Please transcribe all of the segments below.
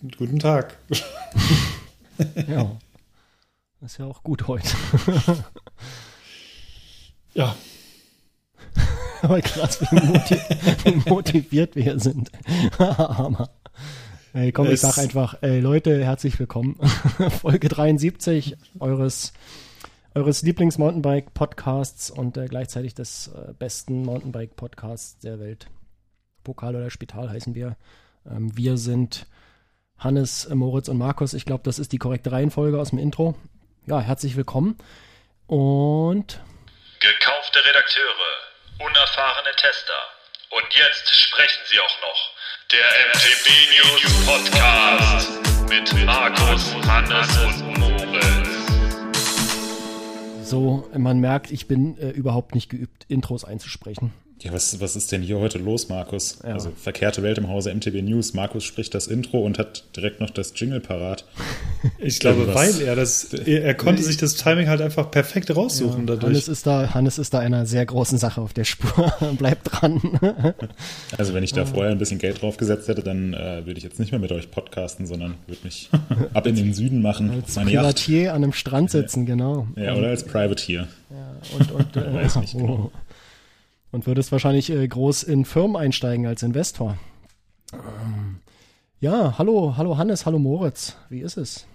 Guten Tag. ja. Das ist ja auch gut heute. ja. Aber krass, wie, motiv wie motiviert wir sind. Hammer. Ey, komm, es ich sag einfach, ey, Leute, herzlich willkommen. Folge 73 eures, eures Lieblings-Mountainbike-Podcasts und äh, gleichzeitig des äh, besten Mountainbike-Podcasts der Welt. Pokal oder Spital heißen wir. Ähm, wir sind Hannes, Moritz und Markus. Ich glaube, das ist die korrekte Reihenfolge aus dem Intro. Ja, herzlich willkommen. Und. Gekaufte Redakteure, unerfahrene Tester. Und jetzt sprechen sie auch noch. Der MTB News Podcast mit Markus, Hannes und Moritz. So, man merkt, ich bin äh, überhaupt nicht geübt, Intros einzusprechen. Ja, was, was ist denn hier heute los, Markus? Ja. Also verkehrte Welt im Hause MTB News. Markus spricht das Intro und hat direkt noch das Jingle parat. Ich glaube, weil er das, er, er konnte sich das Timing halt einfach perfekt raussuchen ja, dadurch. Hannes ist da, Hannes ist da einer sehr großen Sache auf der Spur. Bleibt dran. also wenn ich da vorher ein bisschen Geld draufgesetzt hätte, dann äh, würde ich jetzt nicht mehr mit euch podcasten, sondern würde mich ab in den Süden machen. Als Privatier Yacht. an einem Strand sitzen, genau. Ja, oder als Privateer. Ja, und, und äh, weiß nicht genau. Und würdest wahrscheinlich äh, groß in Firmen einsteigen als Investor. Ja, hallo, hallo Hannes, hallo Moritz. Wie ist es?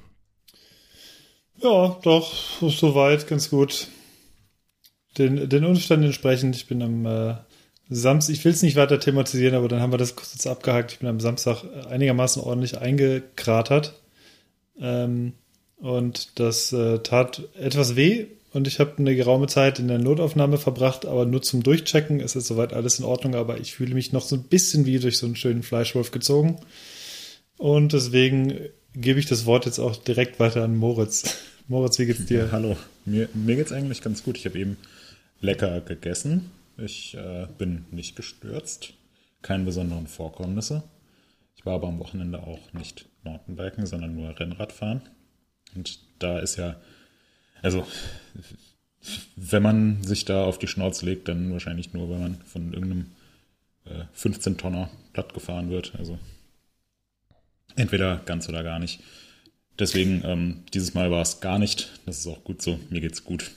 Ja, doch, soweit, ganz gut. Den, den Umständen entsprechend. Ich bin am äh, Samstag, ich will es nicht weiter thematisieren, aber dann haben wir das kurz jetzt abgehakt. Ich bin am Samstag einigermaßen ordentlich eingekratert. Ähm, und das äh, tat etwas weh, und ich habe eine geraume Zeit in der Notaufnahme verbracht, aber nur zum Durchchecken ist jetzt soweit alles in Ordnung, aber ich fühle mich noch so ein bisschen wie durch so einen schönen Fleischwolf gezogen. Und deswegen gebe ich das Wort jetzt auch direkt weiter an Moritz. Moritz, wie geht's dir? Hallo, mir, mir geht's eigentlich ganz gut. Ich habe eben lecker gegessen. Ich äh, bin nicht gestürzt, keine besonderen Vorkommnisse. Ich war aber am Wochenende auch nicht Mountainbiken, sondern nur Rennradfahren. Und da ist ja also, wenn man sich da auf die Schnauze legt, dann wahrscheinlich nur, wenn man von irgendeinem äh, 15-Tonner platt gefahren wird. Also, entweder ganz oder gar nicht. Deswegen, ähm, dieses Mal war es gar nicht. Das ist auch gut so. Mir geht's gut.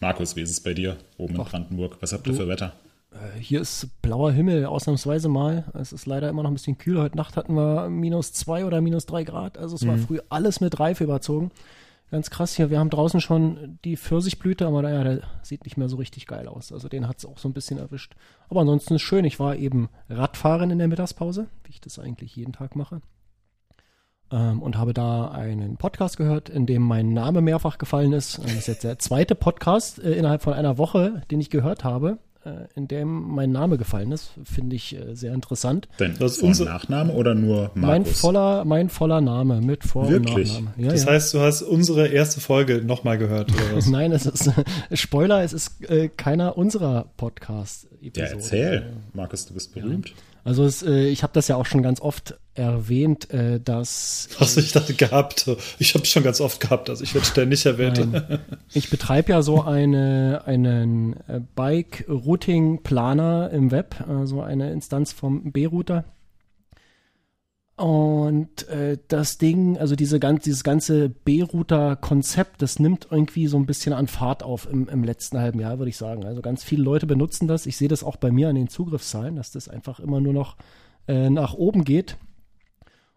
Markus, wie ist es bei dir oben Ach, in Brandenburg? Was habt ihr für Wetter? Äh, hier ist blauer Himmel, ausnahmsweise mal. Es ist leider immer noch ein bisschen kühl. Heute Nacht hatten wir minus zwei oder minus drei Grad. Also es mhm. war früh alles mit Reife überzogen. Ganz krass hier. Wir haben draußen schon die Pfirsichblüte, aber naja, der sieht nicht mehr so richtig geil aus. Also den hat es auch so ein bisschen erwischt. Aber ansonsten ist schön. Ich war eben Radfahren in der Mittagspause, wie ich das eigentlich jeden Tag mache. Ähm, und habe da einen Podcast gehört, in dem mein Name mehrfach gefallen ist. Das ist jetzt der zweite Podcast äh, innerhalb von einer Woche, den ich gehört habe. Äh, in dem mein Name gefallen ist. Finde ich äh, sehr interessant. Denn das ist unser Nachname oder nur Markus? Mein voller, mein voller Name mit Vor- Wirklich? und Nachname. Ja, das ja. heißt, du hast unsere erste Folge nochmal gehört, oder was? Nein, es ist, Spoiler, es ist äh, keiner unserer Podcast-Episoden. Ja, erzähl. Markus, du bist berühmt. Ja. Also es, äh, ich habe das ja auch schon ganz oft erwähnt, äh, dass. Was ich dachte gehabt. Ich habe es schon ganz oft gehabt, also ich werde ständig erwähnt. Nein. Ich betreibe ja so eine, einen äh, Bike-Routing-Planer im Web, also eine Instanz vom B-Router. Und äh, das Ding, also diese ganz, dieses ganze B-Router-Konzept, das nimmt irgendwie so ein bisschen an Fahrt auf im, im letzten halben Jahr, würde ich sagen. Also ganz viele Leute benutzen das. Ich sehe das auch bei mir an den Zugriffszahlen, dass das einfach immer nur noch äh, nach oben geht.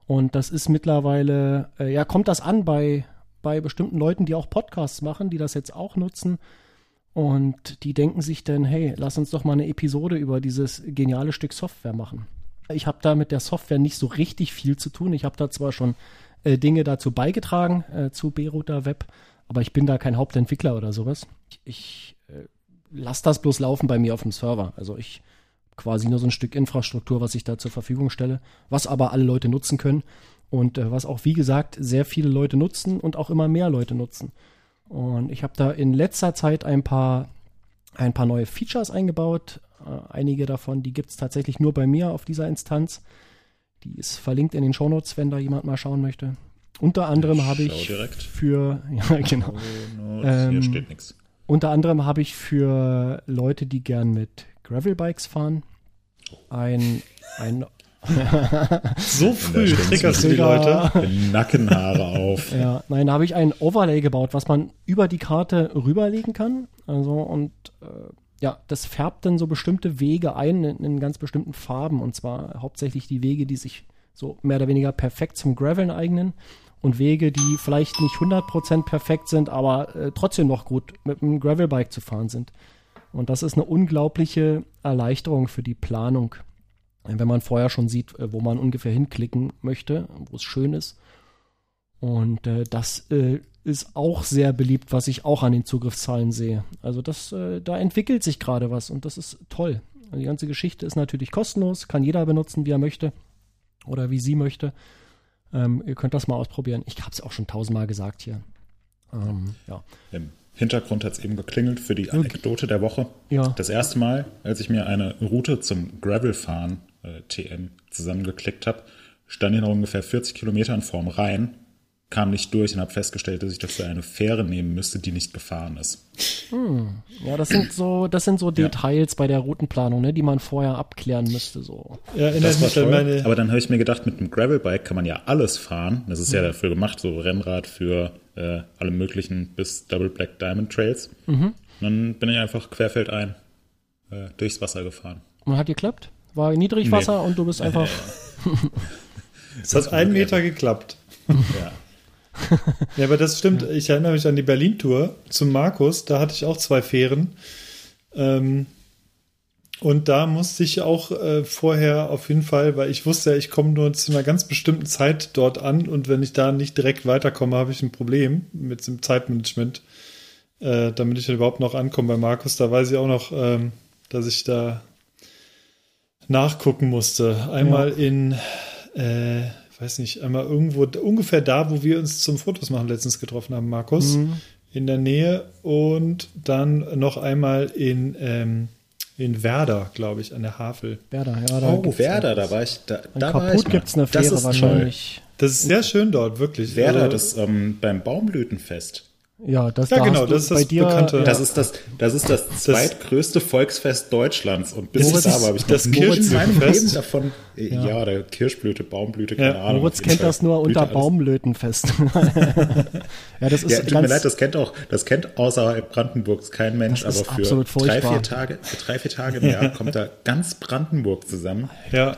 Und das ist mittlerweile, äh, ja, kommt das an bei, bei bestimmten Leuten, die auch Podcasts machen, die das jetzt auch nutzen. Und die denken sich dann, hey, lass uns doch mal eine Episode über dieses geniale Stück Software machen. Ich habe da mit der Software nicht so richtig viel zu tun. Ich habe da zwar schon äh, Dinge dazu beigetragen, äh, zu B-Router Web, aber ich bin da kein Hauptentwickler oder sowas. Ich, ich äh, lasse das bloß laufen bei mir auf dem Server. Also ich quasi nur so ein Stück Infrastruktur, was ich da zur Verfügung stelle, was aber alle Leute nutzen können und äh, was auch, wie gesagt, sehr viele Leute nutzen und auch immer mehr Leute nutzen. Und ich habe da in letzter Zeit ein paar, ein paar neue Features eingebaut, einige davon, die gibt es tatsächlich nur bei mir auf dieser Instanz. Die ist verlinkt in den Shownotes, wenn da jemand mal schauen möchte. Unter anderem habe ich direkt. für ja genau. Oh, ähm, hier steht nichts. Unter anderem habe ich für Leute, die gern mit Gravelbikes fahren, ein, ein so früh triggerst du die. Leute. Nackenhaare auf. Ja, nein, da habe ich ein Overlay gebaut, was man über die Karte rüberlegen kann. Also und äh, ja, das färbt dann so bestimmte Wege ein in, in ganz bestimmten Farben. Und zwar hauptsächlich die Wege, die sich so mehr oder weniger perfekt zum Graveln eignen. Und Wege, die vielleicht nicht 100% perfekt sind, aber äh, trotzdem noch gut mit einem Gravelbike zu fahren sind. Und das ist eine unglaubliche Erleichterung für die Planung. Wenn man vorher schon sieht, äh, wo man ungefähr hinklicken möchte, wo es schön ist. Und äh, das äh, ist auch sehr beliebt, was ich auch an den Zugriffszahlen sehe. Also das, äh, da entwickelt sich gerade was und das ist toll. Also die ganze Geschichte ist natürlich kostenlos, kann jeder benutzen, wie er möchte oder wie sie möchte. Ähm, ihr könnt das mal ausprobieren. Ich habe es auch schon tausendmal gesagt hier. Ähm, ja. Im Hintergrund hat es eben geklingelt für die Anekdote der Woche. Ja. Das erste Mal, als ich mir eine Route zum Gravelfahren äh, TM zusammengeklickt habe, stand ich noch ungefähr 40 Kilometern vorm Rhein, kam nicht durch und habe festgestellt, dass ich dafür eine Fähre nehmen müsste, die nicht gefahren ist. ja, das sind so, das sind so Details bei der Routenplanung, ne, die man vorher abklären müsste. So. Ja, Das war mich an toll. meine. Aber dann habe ich mir gedacht, mit einem Gravelbike kann man ja alles fahren. Das ist ja dafür gemacht, so Rennrad für äh, alle möglichen bis Double Black Diamond Trails. Und dann bin ich einfach querfeldein äh, durchs Wasser gefahren. Und hat geklappt? War Niedrigwasser und du bist einfach. Es hat einen Meter geklappt. Ja. Ja, aber das stimmt. Ich erinnere mich an die Berlin-Tour zum Markus. Da hatte ich auch zwei Fähren. Ähm, und da musste ich auch äh, vorher auf jeden Fall, weil ich wusste ja, ich komme nur zu einer ganz bestimmten Zeit dort an und wenn ich da nicht direkt weiterkomme, habe ich ein Problem mit dem Zeitmanagement, äh, damit ich überhaupt noch ankomme bei Markus. Da weiß ich auch noch, ähm, dass ich da nachgucken musste. Einmal in, äh, weiß nicht, einmal irgendwo, ungefähr da, wo wir uns zum Fotos machen letztens getroffen haben, Markus, in der Nähe und dann noch einmal in, ähm, in Werder, glaube ich, an der Havel. Werder, ja, da Oh, Werder, da war ich. Da, da war ich gibt es eine Das Fähre ist wahrscheinlich. Das ist sehr schön dort, wirklich. Toll. Werder, Also, das ähm, beim Baumblütenfest. Ja, das, Ja, da genau, das ist bei das dir, bekannte- Ja, Das ist das, das ist das zweitgrößte Volksfest Deutschlands. Und bis Das ich da war, habe ich das Kirschblütenfest. Davon. äh, Ja, der Kirschblüte, Baumblüte, keine Ja, Ahnung. Moritz kennt das nur unter alles. Baumlötenfest. ja, das ist Ja, tut ganz, mir leid, das kennt auch, das kennt außerhalb Brandenburgs kein Mensch, aber für absolut drei, furchtbar. vier Tage, für drei, vier Tage im Jahr kommt da ganz Brandenburg zusammen, ja.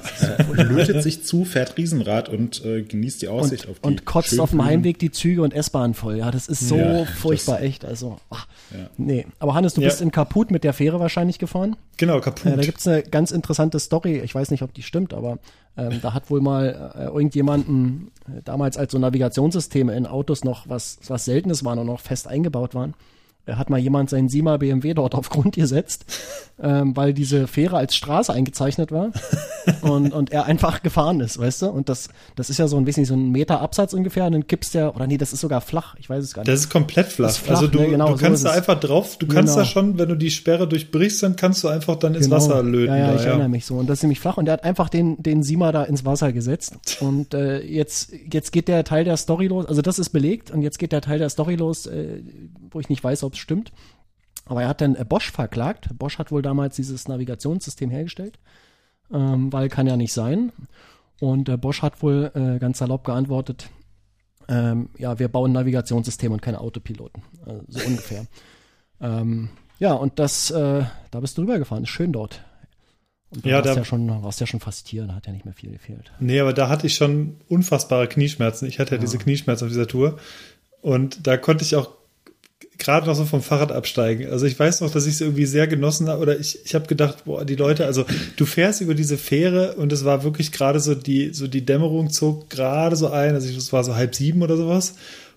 lötet sich zu, fährt Riesenrad und äh, genießt die Aussicht und, auf die und kotzt auf dem. Heimweg die Züge und S-Bahn voll. Ja, das ist so Furchtbar echt. Also, ach, Ja. nee. Aber Hannes, du Ja. bist in Kaput mit der Fähre wahrscheinlich gefahren. Genau, kaputt. Ja, da gibt's eine ganz interessante Story. Ich weiß nicht, ob die stimmt, aber ähm, da hat wohl mal äh, irgendjemanden äh, damals als so Navigationssysteme in Autos noch was, was Seltenes waren und noch fest eingebaut waren. Er hat mal jemand seinen Sima BMW dort auf Grund gesetzt, ähm, weil diese Fähre als Straße eingezeichnet war und, und er einfach gefahren ist, weißt du? Und das, das ist ja so ein bisschen so ein Meter Absatz ungefähr und dann kippst der, oder nee, das ist sogar flach, ich weiß es gar nicht. Das ist komplett flach. Ist flach, also du, ne? Genau, du so kannst ist da einfach drauf, du kannst Genau. da schon, wenn du die Sperre durchbrichst, dann kannst du einfach dann ins Genau. Wasser löten. Ja, ja, ich erinnere mich so. Und das ist nämlich flach. Und der hat einfach den, den Sima da ins Wasser gesetzt. Und äh, jetzt, jetzt geht der Teil der Story los. Also das ist belegt. Und jetzt geht der Teil der Story los, äh, wo ich nicht weiß, ob es stimmt. Aber er hat dann äh, Bosch verklagt. Bosch hat wohl damals dieses Navigationssystem hergestellt. Ähm, weil kann ja nicht sein. Und äh, Bosch hat wohl äh, ganz salopp geantwortet, ähm, ja, wir bauen ein Navigationssystem und keine Autopiloten. Also so ungefähr. ähm, ja, und das, äh, da bist du rübergefahren. Ist schön dort. Und du Ja, warst, da- ja schon, warst ja schon fast hier, da hat ja nicht mehr viel gefehlt. Nee, aber da hatte ich schon unfassbare Knieschmerzen. Ich hatte ja, diese Knieschmerzen auf dieser Tour. Und da konnte ich auch gerade noch so vom Fahrrad absteigen. Also ich weiß noch, dass ich es irgendwie sehr genossen habe. Oder ich, ich habe gedacht, boah, die Leute, also du fährst über diese Fähre und es war wirklich gerade so die, so die Dämmerung zog gerade so ein. Also es war so halb sieben oder sowas.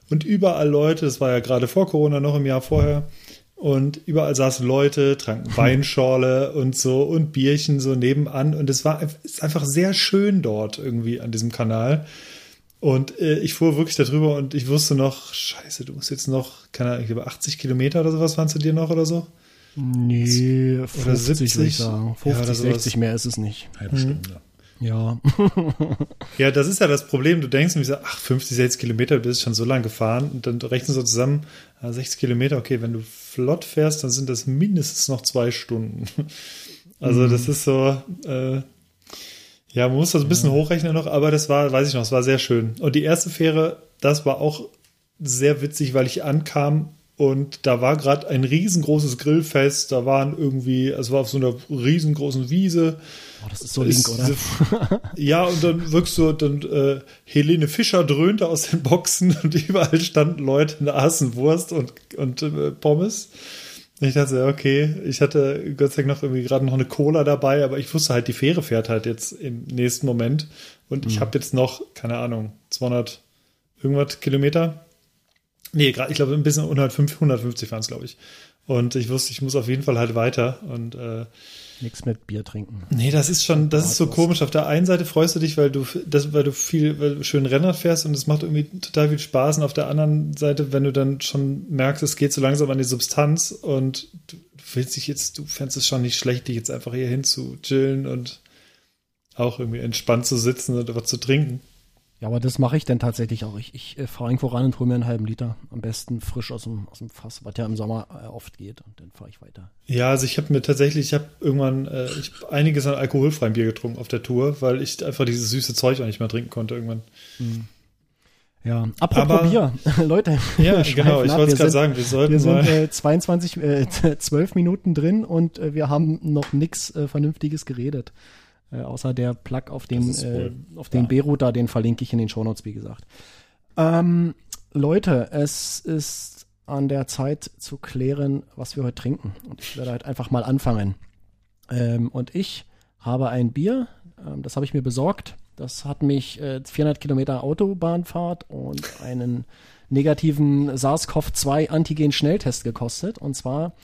Und überall Leute, das war ja gerade vor Corona, noch im Jahr vorher. Und überall saßen Leute, tranken Weinschorle und so und Bierchen so nebenan. Und es war es ist einfach sehr schön dort irgendwie an diesem Kanal. Und äh, ich fuhr wirklich darüber und ich wusste noch, scheiße, du musst jetzt noch, keine Ahnung, ich glaube 80 Kilometer oder sowas waren zu dir noch oder so? Nee, 50 würde 70, ich sagen. ja, 50, oder sowas. 60 mehr ist es nicht. Halbe Stunde. Ja. Ja, das ist ja das Problem. Du denkst nämlich so, ach, 50, 60 Kilometer, du bist schon so lang gefahren und dann rechnest du zusammen, ah, 60 Kilometer, okay, wenn du flott fährst, dann sind das mindestens noch zwei Stunden. Also das ist so, äh, Ja, man muss das ein bisschen ja. hochrechnen noch, aber das war, weiß ich noch, es war sehr schön. Und die erste Fähre, das war auch sehr witzig, weil ich ankam und da war gerade ein riesengroßes Grillfest. Da waren irgendwie, es war auf so einer riesengroßen Wiese. Oh, das ist so link, oder? ja, und dann wirkst du, dann äh, Helene Fischer dröhnte aus den Boxen und überall standen Leute in der aßen Wurst und, und äh, Pommes. Ich dachte, okay, ich hatte Gott sei Dank noch irgendwie gerade noch eine Cola dabei, aber ich wusste halt, die Fähre fährt halt jetzt im nächsten Moment. Und ich mhm. habe jetzt noch, keine Ahnung, 200 irgendwas Kilometer Nee, gerade, ich glaube, ein bisschen 150, 150 waren es, glaube ich. Und ich wusste, ich muss auf jeden Fall halt weiter und äh, nichts mit Bier trinken. Nee, das ist schon, das ist so komisch. Auf der einen Seite freust du dich, weil du, das, weil du viel, weil du schön Renner fährst und es macht irgendwie total viel Spaß. Und auf der anderen Seite, wenn du dann schon merkst, es geht so langsam an die Substanz und du willst dich jetzt, du fändest es schon nicht schlecht, dich jetzt einfach hier hin zu chillen und auch irgendwie entspannt zu sitzen und was zu trinken. Ja, aber das mache ich dann tatsächlich auch. Ich, ich äh, fahre irgendwo ran und hole mir einen halben Liter. Am besten frisch aus dem, aus dem Fass, was ja im Sommer äh, oft geht. Und dann fahre ich weiter. Ja, also ich habe mir tatsächlich, ich habe irgendwann äh, ich hab einiges an alkoholfreiem Bier getrunken auf der Tour, weil ich einfach dieses süße Zeug auch nicht mehr trinken konnte irgendwann. Mhm. Ja, apropos aber, Bier, Leute. Ja, genau, ich wollte es gerade sagen, wir sollten Wir sind äh, 22, äh, 12 Minuten drin und äh, wir haben noch nichts äh, Vernünftiges geredet. Äh, außer der Plug auf dem, äh, auf den ja. B-Router, den verlinke ich in den Shownotes, wie gesagt. Ähm, Leute, es ist an der Zeit zu klären, was wir heute trinken. Und ich werde halt einfach mal anfangen. Ähm, und ich habe ein Bier, ähm, das habe ich mir besorgt. Das hat mich äh, 400 Kilometer Autobahnfahrt und einen negativen SARS-CoV-2 Antigen-Schnelltest gekostet. Und zwar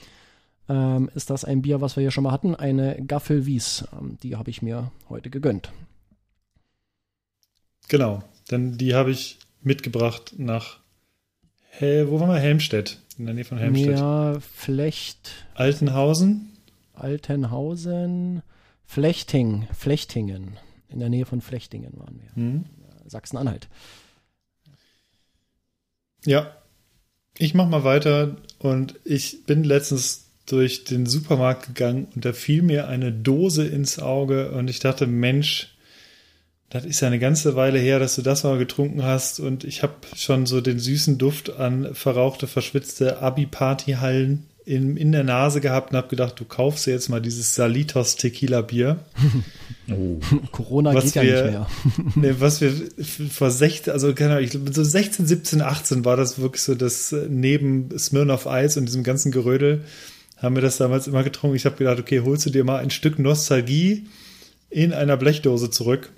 ähm, ist das ein Bier, was wir hier schon mal hatten, eine Gaffel Wies. Ähm, die habe ich mir heute gegönnt. Genau, denn die habe ich mitgebracht nach, Hel wo waren wir? Helmstedt, in der Nähe von Helmstedt. Ja, Flecht. Altenhausen? Altenhausen, Flechting, Flechtingen. In der Nähe von Flechtingen waren wir. Hm. Sachsen-Anhalt. Ja, ich mache mal weiter und ich bin letztens durch den Supermarkt gegangen und da fiel mir eine Dose ins Auge und ich dachte, Mensch, das ist ja eine ganze Weile her, dass du das mal getrunken hast und ich habe schon so den süßen Duft an verrauchte, verschwitzte Abi-Party-Hallen in, in der Nase gehabt und habe gedacht, du kaufst dir jetzt mal dieses Salitos Tequila Bier. Oh. Corona was geht wir, ja nicht mehr. nee, was wir vor 16, also keine Ahnung, ich glaube, so 16, 17, 18 war das wirklich so das äh, neben Smirnoff Eis und diesem ganzen Gerödel haben wir das damals immer getrunken. Ich habe gedacht, okay, holst du dir mal ein Stück Nostalgie in einer Blechdose zurück.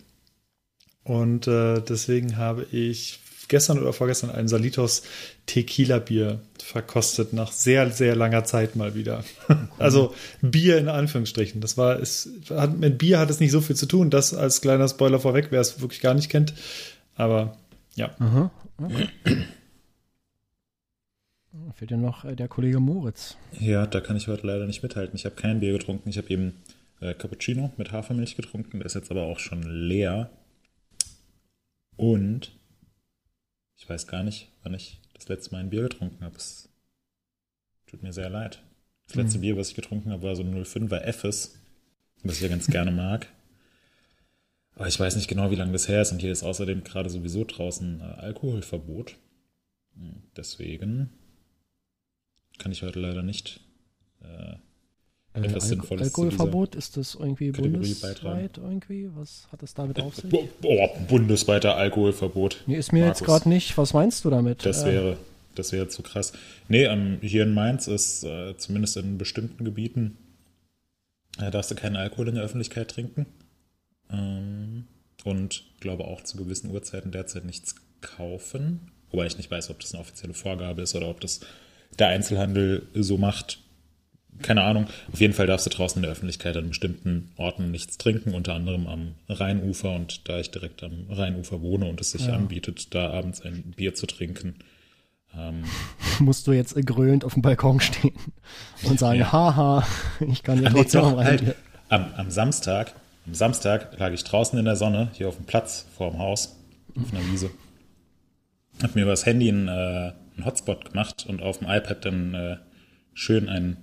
Und äh, deswegen habe ich gestern oder vorgestern ein Salitos Tequila Bier verkostet, nach sehr, sehr langer Zeit mal wieder. Okay. Also Bier in Anführungsstrichen. Das war, es hat, mit Bier hat es nicht so viel zu tun. Das als kleiner Spoiler vorweg, wer es wirklich gar nicht kennt. Aber ja. Aha. Okay. Fehlt ja noch äh, der Kollege Moritz. Ja, da kann ich heute leider nicht mithalten. Ich habe kein Bier getrunken. Ich habe eben äh, Cappuccino mit Hafermilch getrunken. Der ist jetzt aber auch schon leer. Und ich weiß gar nicht, wann ich das letzte Mal ein Bier getrunken habe. Es tut mir sehr leid. Das letzte mhm. Bier, was ich getrunken habe, war so ein 05er Effes, was ich ja ganz gerne mag. Aber ich weiß nicht genau, wie lange das her ist. Und hier ist außerdem gerade sowieso draußen äh, Alkoholverbot. Hm, deswegen kann ich heute leider nicht äh, äh etwas Al Sinnvolles Alkoholverbot, ist das irgendwie Kategorie bundesweit beitragen. irgendwie? Was hat das damit auf sich? Oh, bundesweiter Alkoholverbot. Nee, ist mir Markus. jetzt gerade nicht. Was meinst du damit? Das äh, wäre, das wäre zu krass. Nee, ähm, hier in Mainz ist äh, zumindest in bestimmten Gebieten äh, darfst du keinen Alkohol in der Öffentlichkeit trinken. Ähm, und glaube auch zu gewissen Uhrzeiten derzeit nichts kaufen. Wobei ich nicht weiß, ob das eine offizielle Vorgabe ist oder ob das der Einzelhandel so macht. Keine Ahnung. Auf jeden Fall darfst du draußen in der Öffentlichkeit an bestimmten Orten nichts trinken, unter anderem am Rheinufer. Und da ich direkt am Rheinufer wohne und es sich ja. anbietet, da abends ein Bier zu trinken, ähm, musst du jetzt grölend auf dem Balkon stehen und sagen, ja. haha, ich kann hier trotzdem doch, halt, am, am Samstag, am Samstag lag ich draußen in der Sonne, hier auf dem Platz vor dem Haus, auf einer Wiese. Hab mir über das Handy ein, äh, einen Hotspot gemacht und auf dem iPad dann äh, schön ein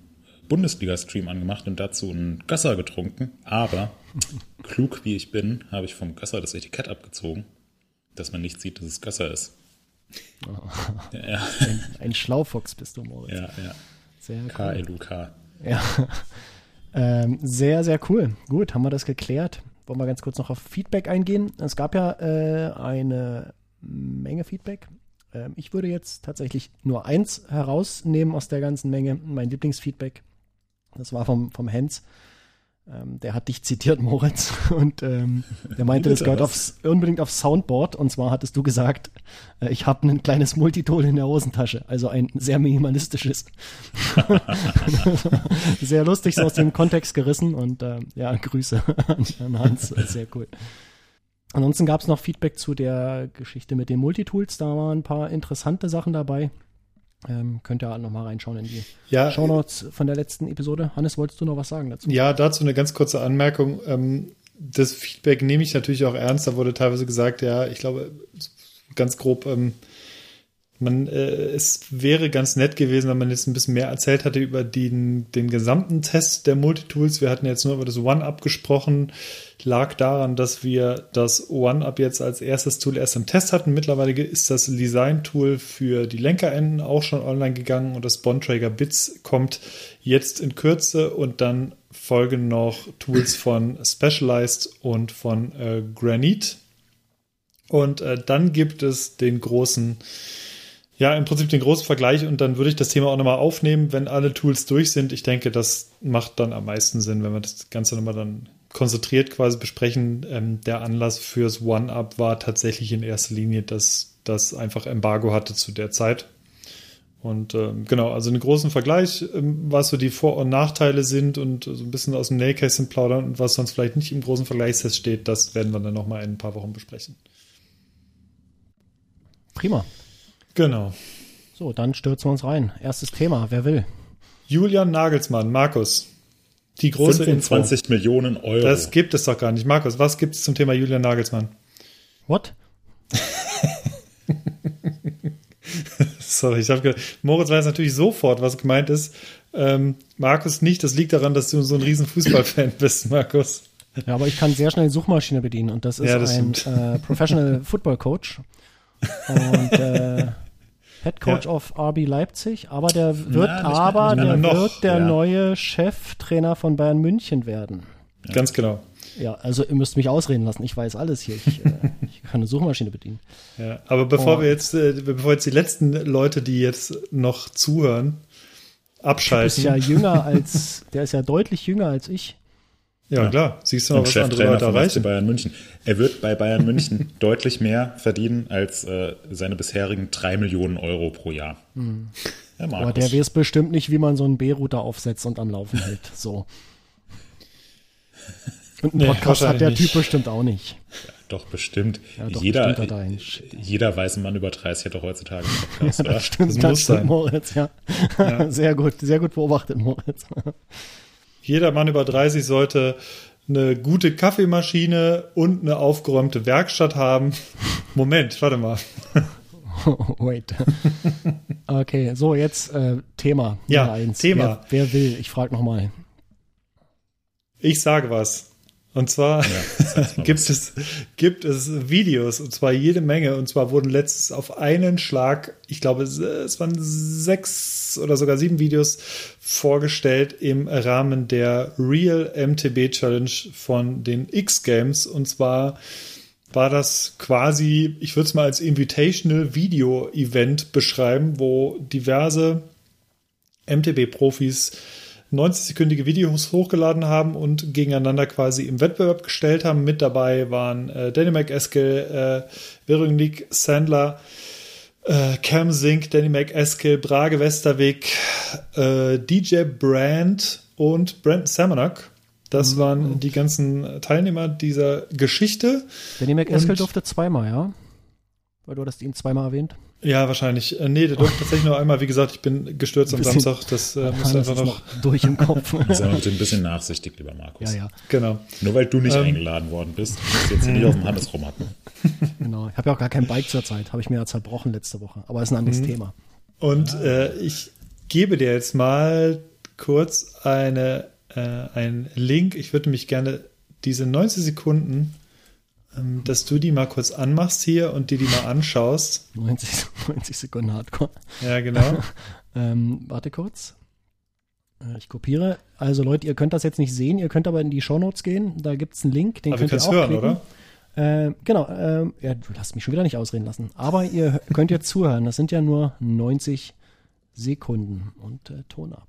Bundesliga-Stream angemacht und dazu einen Gösser getrunken. Aber klug wie ich bin, habe ich vom Gösser das Etikett abgezogen, dass man nicht sieht, dass es Gösser ist. Ja, ein, ein, Schlaufuchs bist du, Moritz. Ja, ja. Sehr cool. K-L-U-K. Ja. Ähm, sehr, sehr cool. Gut, haben wir das geklärt. Wollen wir ganz kurz noch auf Feedback eingehen. Es gab ja äh, eine Menge Feedback. Ähm, ich würde jetzt tatsächlich nur eins herausnehmen aus der ganzen Menge. Mein Lieblingsfeedback. Das war vom, vom Hens. Ähm, der hat dich zitiert, Moritz, und ähm, der meinte, das gehört aufs, unbedingt aufs Soundboard. Und zwar hattest du gesagt, äh, ich habe ein kleines Multitool in der Hosentasche, also ein sehr minimalistisches. sehr lustig, so aus dem Kontext gerissen und äh, ja, Grüße an Hans, sehr cool. Ansonsten gab es noch Feedback zu der Geschichte mit den Multitools, da waren ein paar interessante Sachen dabei. Ähm, könnt ihr nochmal reinschauen in die ja, Shownotes von der letzten Episode. Hannes, wolltest du noch was sagen dazu? Ja, dazu eine ganz kurze Anmerkung. Ähm, das Feedback nehme ich natürlich auch ernst. Da wurde teilweise gesagt, ja, ich glaube, ganz grob, ähm, man, äh, es wäre ganz nett gewesen, wenn man jetzt ein bisschen mehr erzählt hätte über den, den gesamten Test der Multitools. Wir hatten jetzt nur über das One-Up gesprochen. Lag daran, dass wir das One-Up jetzt als erstes Tool erst im Test hatten. Mittlerweile ist das Design-Tool für die Lenkerenden auch schon online gegangen und das Bontrager Bits kommt jetzt in Kürze und dann folgen noch Tools von Specialized und von äh, Granite. Und äh, dann gibt es den großen ja, im Prinzip den großen Vergleich und dann würde ich das Thema auch nochmal aufnehmen, wenn alle Tools durch sind. Ich denke, das macht dann am meisten Sinn, wenn wir das Ganze nochmal dann konzentriert quasi besprechen. Ähm, der Anlass fürs One-Up war tatsächlich in erster Linie, dass das einfach Embargo hatte zu der Zeit. Und ähm, genau, also einen großen Vergleich, ähm, was so die Vor- und Nachteile sind und so ein bisschen aus dem Nähkästchen plaudern und was sonst vielleicht nicht im großen Vergleichstest steht, das werden wir dann nochmal in ein paar Wochen besprechen. Prima. Genau. So, dann stürzen wir uns rein. Erstes Thema, wer will? Julian Nagelsmann, Markus. Die große 25 Info. Millionen Euro. Das gibt es doch gar nicht. Markus, was gibt es zum Thema Julian Nagelsmann? What? Sorry, ich habe gedacht, Moritz weiß natürlich sofort, was gemeint ist. Ähm, Markus nicht, das liegt daran, dass du so ein riesen Fußballfan bist, Markus. Ja, aber ich kann sehr schnell die Suchmaschine bedienen und das ist ja, das ein äh, Professional Football Coach. Und äh, Head Coach ja. of RB Leipzig, aber der wird Na, aber der noch. wird der ja. neue Cheftrainer von Bayern München werden. Ganz genau. Ja, also ihr müsst mich ausreden lassen. Ich weiß alles hier. Ich, äh, ich kann eine Suchmaschine bedienen. Ja, aber bevor oh. wir jetzt, äh, bevor jetzt die letzten Leute, die jetzt noch zuhören, abschalten. Der ist ja jünger als, der ist ja deutlich jünger als ich. Ja, ja, klar. Siehst du mal, was andere Leute erreichen. Bayern München. Er wird bei Bayern München deutlich mehr verdienen als äh, seine bisherigen drei Millionen Euro pro Jahr. Mhm. Ja, Aber der weiß bestimmt nicht, wie man so einen B-Router aufsetzt und am Laufen hält. So. Und einen Podcast nee, hat der Typ bestimmt auch nicht. Ja, doch, bestimmt. Doch, jeder, bestimmt jeder weiße Mann über 30 hat doch heutzutage einen Podcast, das Stimmt, das, das muss stimmt, sein. Moritz, ja. Sehr gut, sehr gut beobachtet, Moritz jeder Mann über 30 sollte eine gute Kaffeemaschine und eine aufgeräumte Werkstatt haben. Moment, warte mal. Wait. Okay, so jetzt äh, Thema ja, eins. Thema. Wer, wer will? Ich frage nochmal. Ich sage was. Und zwar ja, gibt, es, gibt es Videos, und zwar jede Menge. Und zwar wurden letztens auf einen Schlag, ich glaube, es waren sechs oder sogar sieben Videos vorgestellt im Rahmen der Real MTB Challenge von den X-Games. Und zwar war das quasi, ich würde es mal als Invitational Video Event beschreiben, wo diverse MTB-Profis 90-sekündige Videos hochgeladen haben und gegeneinander quasi im Wettbewerb gestellt haben. Mit dabei waren äh, Danny McEskill, äh, Veronique Sandler, äh, Cam Zink, Danny McEskill, Brage Westerweg, äh, DJ Brand und Brandon Samanak. Das mhm. waren die ganzen Teilnehmer dieser Geschichte. Danny McEskill durfte zweimal, ja? Weil du hast ihn zweimal erwähnt. Ja, wahrscheinlich. Äh, nee, der durfte tatsächlich nur einmal. Wie gesagt, ich bin gestürzt am Samstag. Das äh, muss einfach noch, noch durch im Kopf. Sei mal ein bisschen nachsichtig, lieber Markus. Ja, ja. Genau. Nur weil du nicht ähm, eingeladen worden bist, musst du jetzt nicht auf dem Hannes rumhacken. Genau. Ich habe ja auch gar kein Bike zur Zeit. Habe ich mir ja zerbrochen letzte Woche. Aber ist ein anderes mhm. Thema. Und äh, ich gebe dir jetzt mal kurz eine, äh, einen Link. Ich würde mich gerne diese 90 Sekunden, dass du die mal kurz anmachst hier und dir die mal anschaust. 90, 90 Sekunden Hardcore. Ja, genau. ähm, warte kurz. Äh, Ich kopiere. Also Leute, ihr könnt das jetzt nicht sehen, ihr könnt aber in die Shownotes gehen. Da gibt es einen Link, den Aber könnt ihr es auch hören, klicken. oder? Äh, genau, ähm, ja, du lasst mich schon wieder nicht ausreden lassen. Aber ihr könnt jetzt zuhören. Das sind ja nur 90 Sekunden und äh, Ton ab.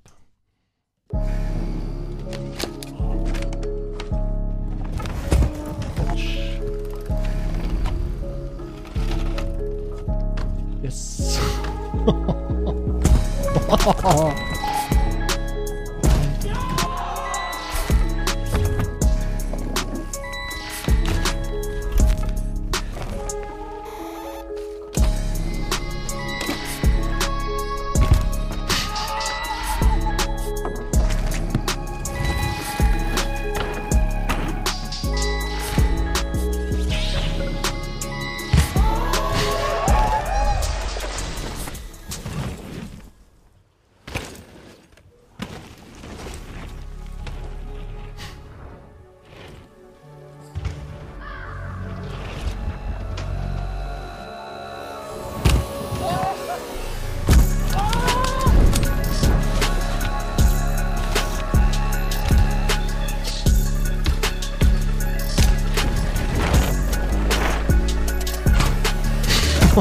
Yes.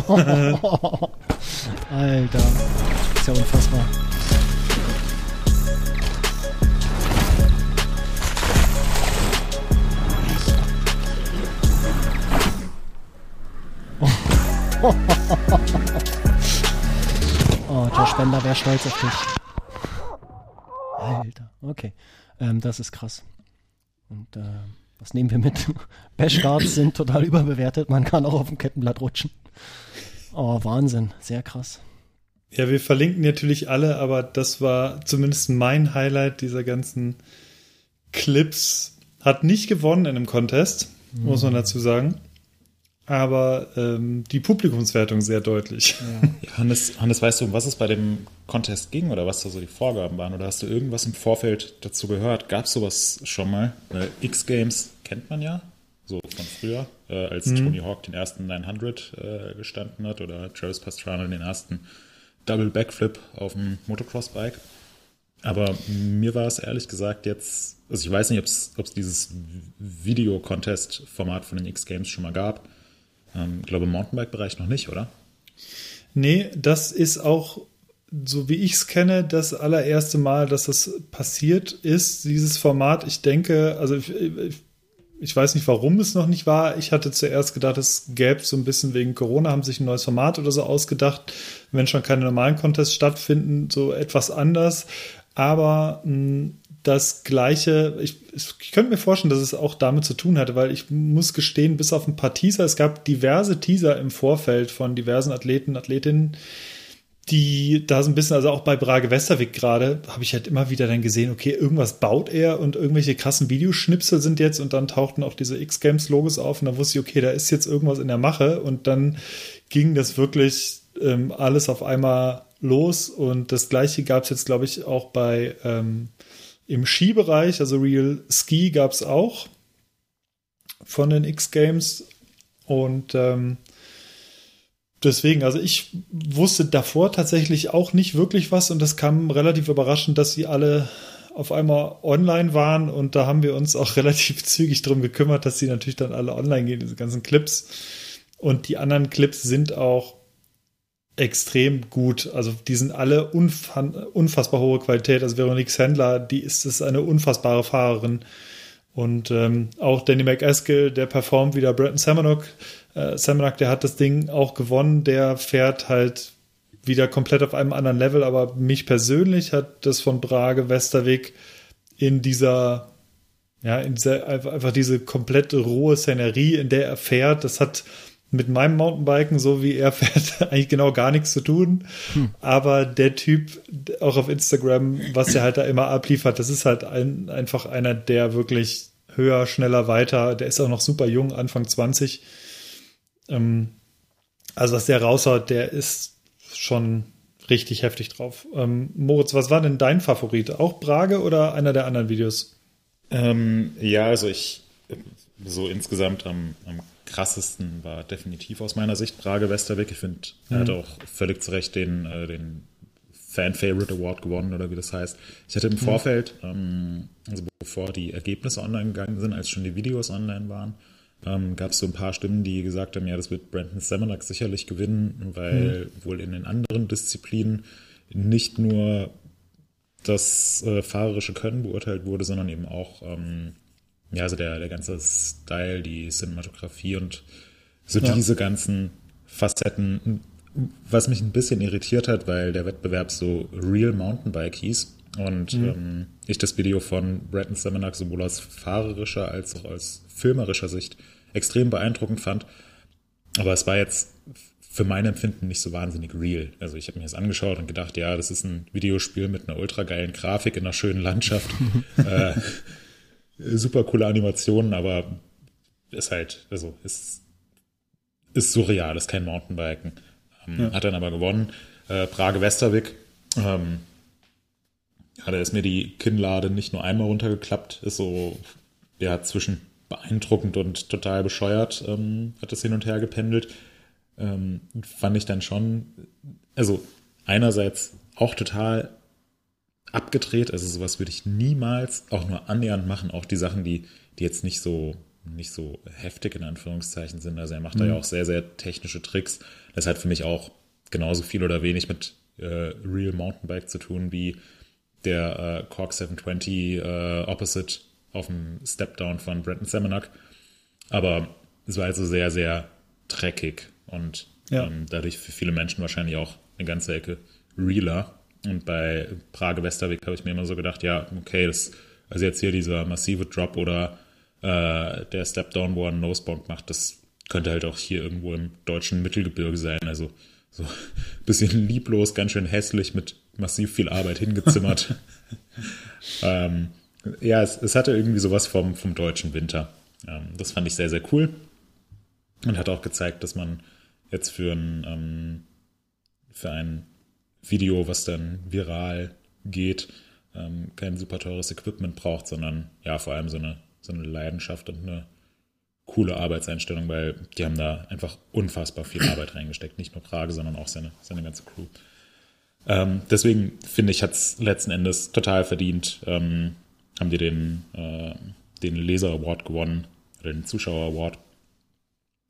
Alter, ist ja unfassbar. Oh, Josh Bender wäre stolz auf dich. Alter, okay. Ähm, das ist krass. Und äh, was nehmen wir mit? Bashguards sind total überbewertet. Man kann auch auf dem Kettenblatt rutschen. Oh, Wahnsinn. Sehr krass. Ja, wir verlinken natürlich alle, aber das war zumindest mein Highlight dieser ganzen Clips. Hat nicht gewonnen in einem Contest, muss man dazu sagen. Aber ähm, die Publikumswertung sehr deutlich. Hannes, Hannes, weißt du, um was es bei dem Contest ging oder was da so die Vorgaben waren? Oder hast du irgendwas im Vorfeld dazu gehört? Gab es sowas schon mal? Äh, X-Games kennt man ja, so von früher, äh, als Tony Hawk den ersten 900 äh, gestanden hat oder Travis Pastrana den ersten Double Backflip auf dem Motocross-Bike. Aber mir war es ehrlich gesagt jetzt, also ich weiß nicht, ob es dieses Video-Contest-Format von den X-Games schon mal gab. Ähm, ich glaube im Mountainbike-Bereich noch nicht, oder? Nee, das ist auch, so wie ich es kenne, das allererste Mal, dass das passiert ist, dieses Format. Ich denke, also ich, ich, ich weiß nicht, warum es noch nicht war. Ich hatte zuerst gedacht, es gäbe so ein bisschen wegen Corona, haben sich ein neues Format oder so ausgedacht, wenn schon keine normalen Contests stattfinden, so etwas anders. Aber mh, das Gleiche, ich, ich könnte mir vorstellen, dass es auch damit zu tun hatte, weil ich muss gestehen, bis auf ein paar Teaser, es gab diverse Teaser im Vorfeld von diversen Athleten, Athletinnen, die da so ein bisschen, also auch bei Brage Westerwig gerade, habe ich halt immer wieder dann gesehen, okay, irgendwas baut er und irgendwelche krassen Videoschnipsel sind jetzt und dann tauchten auch diese X-Games-Logos auf und dann wusste ich, okay, da ist jetzt irgendwas in der Mache und dann ging das wirklich ähm, alles auf einmal los und das gleiche gab es jetzt, glaube ich, auch bei ähm, im Skibereich, also Real Ski gab es auch von den X-Games und ähm, deswegen, also ich wusste davor tatsächlich auch nicht wirklich was und das kam relativ überraschend, dass sie alle auf einmal online waren und da haben wir uns auch relativ zügig drum gekümmert, dass sie natürlich dann alle online gehen, diese ganzen Clips. Und die anderen Clips sind auch extrem gut. Also die sind alle unfa- unfassbar hohe Qualität. Also Veronique Sandler, die ist es eine unfassbare Fahrerin. Und ähm, auch Danny McEskill, der performt wieder Bretton Semenuk. Äh, Semenuk, der hat das Ding auch gewonnen. Der fährt halt wieder komplett auf einem anderen Level. Aber mich persönlich hat das von Brage Westerweg in dieser ja, in dieser, einfach, diese komplette rohe Szenerie, in der er fährt, das hat mit meinem Mountainbiken, so wie er fährt, eigentlich genau gar nichts zu tun. Hm. Aber der Typ, auch auf Instagram, was er halt da immer abliefert, das ist halt ein, einfach einer, der wirklich höher, schneller, weiter, der ist auch noch super jung, Anfang 20. Ähm, also was der raushaut, der ist schon richtig heftig drauf. Ähm, Moritz, was war denn dein Favorit? Auch Brage oder einer der anderen Videos? Ähm, ja, also ich so insgesamt am, am krassesten war definitiv aus meiner Sicht Brage Westerweg. Ich finde, er mhm. hat auch völlig zu Recht den, äh, den Fan Favorite Award gewonnen oder wie das heißt. Ich hatte im mhm. Vorfeld, ähm, also bevor die Ergebnisse online gegangen sind, als schon die Videos online waren, ähm, gab es so ein paar Stimmen, die gesagt haben, ja, das wird Brandon Semenak sicherlich gewinnen, weil mhm. wohl in den anderen Disziplinen nicht nur das äh, fahrerische Können beurteilt wurde, sondern eben auch ähm, ja, also der, der ganze Style, die Cinematografie und so ja. diese ganzen Facetten, was mich ein bisschen irritiert hat, weil der Wettbewerb so Real Mountainbike hieß und mhm. ähm, ich das Video von Bretton Semenak sowohl aus fahrerischer als auch aus filmerischer Sicht extrem beeindruckend fand. Aber es war jetzt für mein Empfinden nicht so wahnsinnig real. Also ich habe mir das angeschaut und gedacht, ja, das ist ein Videospiel mit einer ultra geilen Grafik in einer schönen Landschaft. äh, super coole Animationen, aber ist halt, also ist, ist surreal, ist kein Mountainbiken. Ähm, ja. Hat dann aber gewonnen. Äh, Prage Westerwick. Ähm, ja, da ist mir die Kinnlade nicht nur einmal runtergeklappt, ist so, ja, zwischen beeindruckend und total bescheuert, ähm, hat das hin und her gependelt. Ähm, fand ich dann schon, also einerseits auch total abgedreht. Also sowas würde ich niemals auch nur annähernd machen. Auch die Sachen, die, die jetzt nicht so, nicht so heftig in Anführungszeichen sind. Also er macht mhm. da ja mhm. auch sehr, sehr technische Tricks. Das hat für mich auch genauso viel oder wenig mit äh, Real Mountainbike zu tun wie der äh, Cork 720 äh, Opposite auf dem Stepdown von Brenton Semenak. Aber es war also sehr, sehr dreckig und ja. ähm, dadurch für viele Menschen wahrscheinlich auch eine ganze Ecke realer. Und bei Prage Westerweg habe ich mir immer so gedacht, ja, okay, das, also jetzt hier dieser massive Drop oder äh, der Stepdown, wo er einen Nosebonk macht, das könnte halt auch hier irgendwo im deutschen Mittelgebirge sein. Also so ein bisschen lieblos, ganz schön hässlich mit massiv viel Arbeit hingezimmert. ähm, ja, es, es, hatte irgendwie sowas vom, vom deutschen Winter. Ähm, das fand ich sehr, sehr cool. Und hat auch gezeigt, dass man jetzt für ein, ähm, für ein Video, was dann viral geht, ähm, kein super teures Equipment braucht, sondern ja, vor allem so eine, so eine Leidenschaft und eine coole Arbeitseinstellung, weil die haben da einfach unfassbar viel Arbeit reingesteckt. Nicht nur Frage, sondern auch seine, seine ganze Crew. Ähm, deswegen finde ich, hat es letzten Endes total verdient. Ähm, haben die den, äh, den Leser Award gewonnen, oder den Zuschauer Award.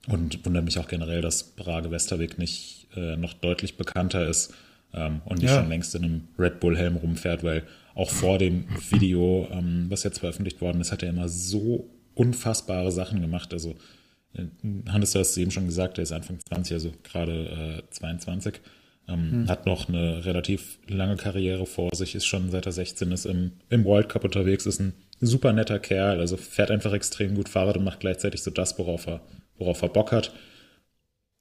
Und wundert mich auch generell, dass Brage Westerweg nicht äh, noch deutlich bekannter ist ähm, und nicht ja. schon längst in einem Red Bull-Helm rumfährt, weil auch vor dem Video, ähm, was jetzt veröffentlicht worden ist, hat er immer so unfassbare Sachen gemacht. Also äh, Hannes, du hast es eben schon gesagt, er ist Anfang 20, also gerade äh, 22. Ähm, hm. Hat noch eine relativ lange Karriere vor sich, ist schon seit er 16 ist im, im World Cup unterwegs, ist ein super netter Kerl, also fährt einfach extrem gut Fahrrad und macht gleichzeitig so das, worauf er, worauf er Bock hat.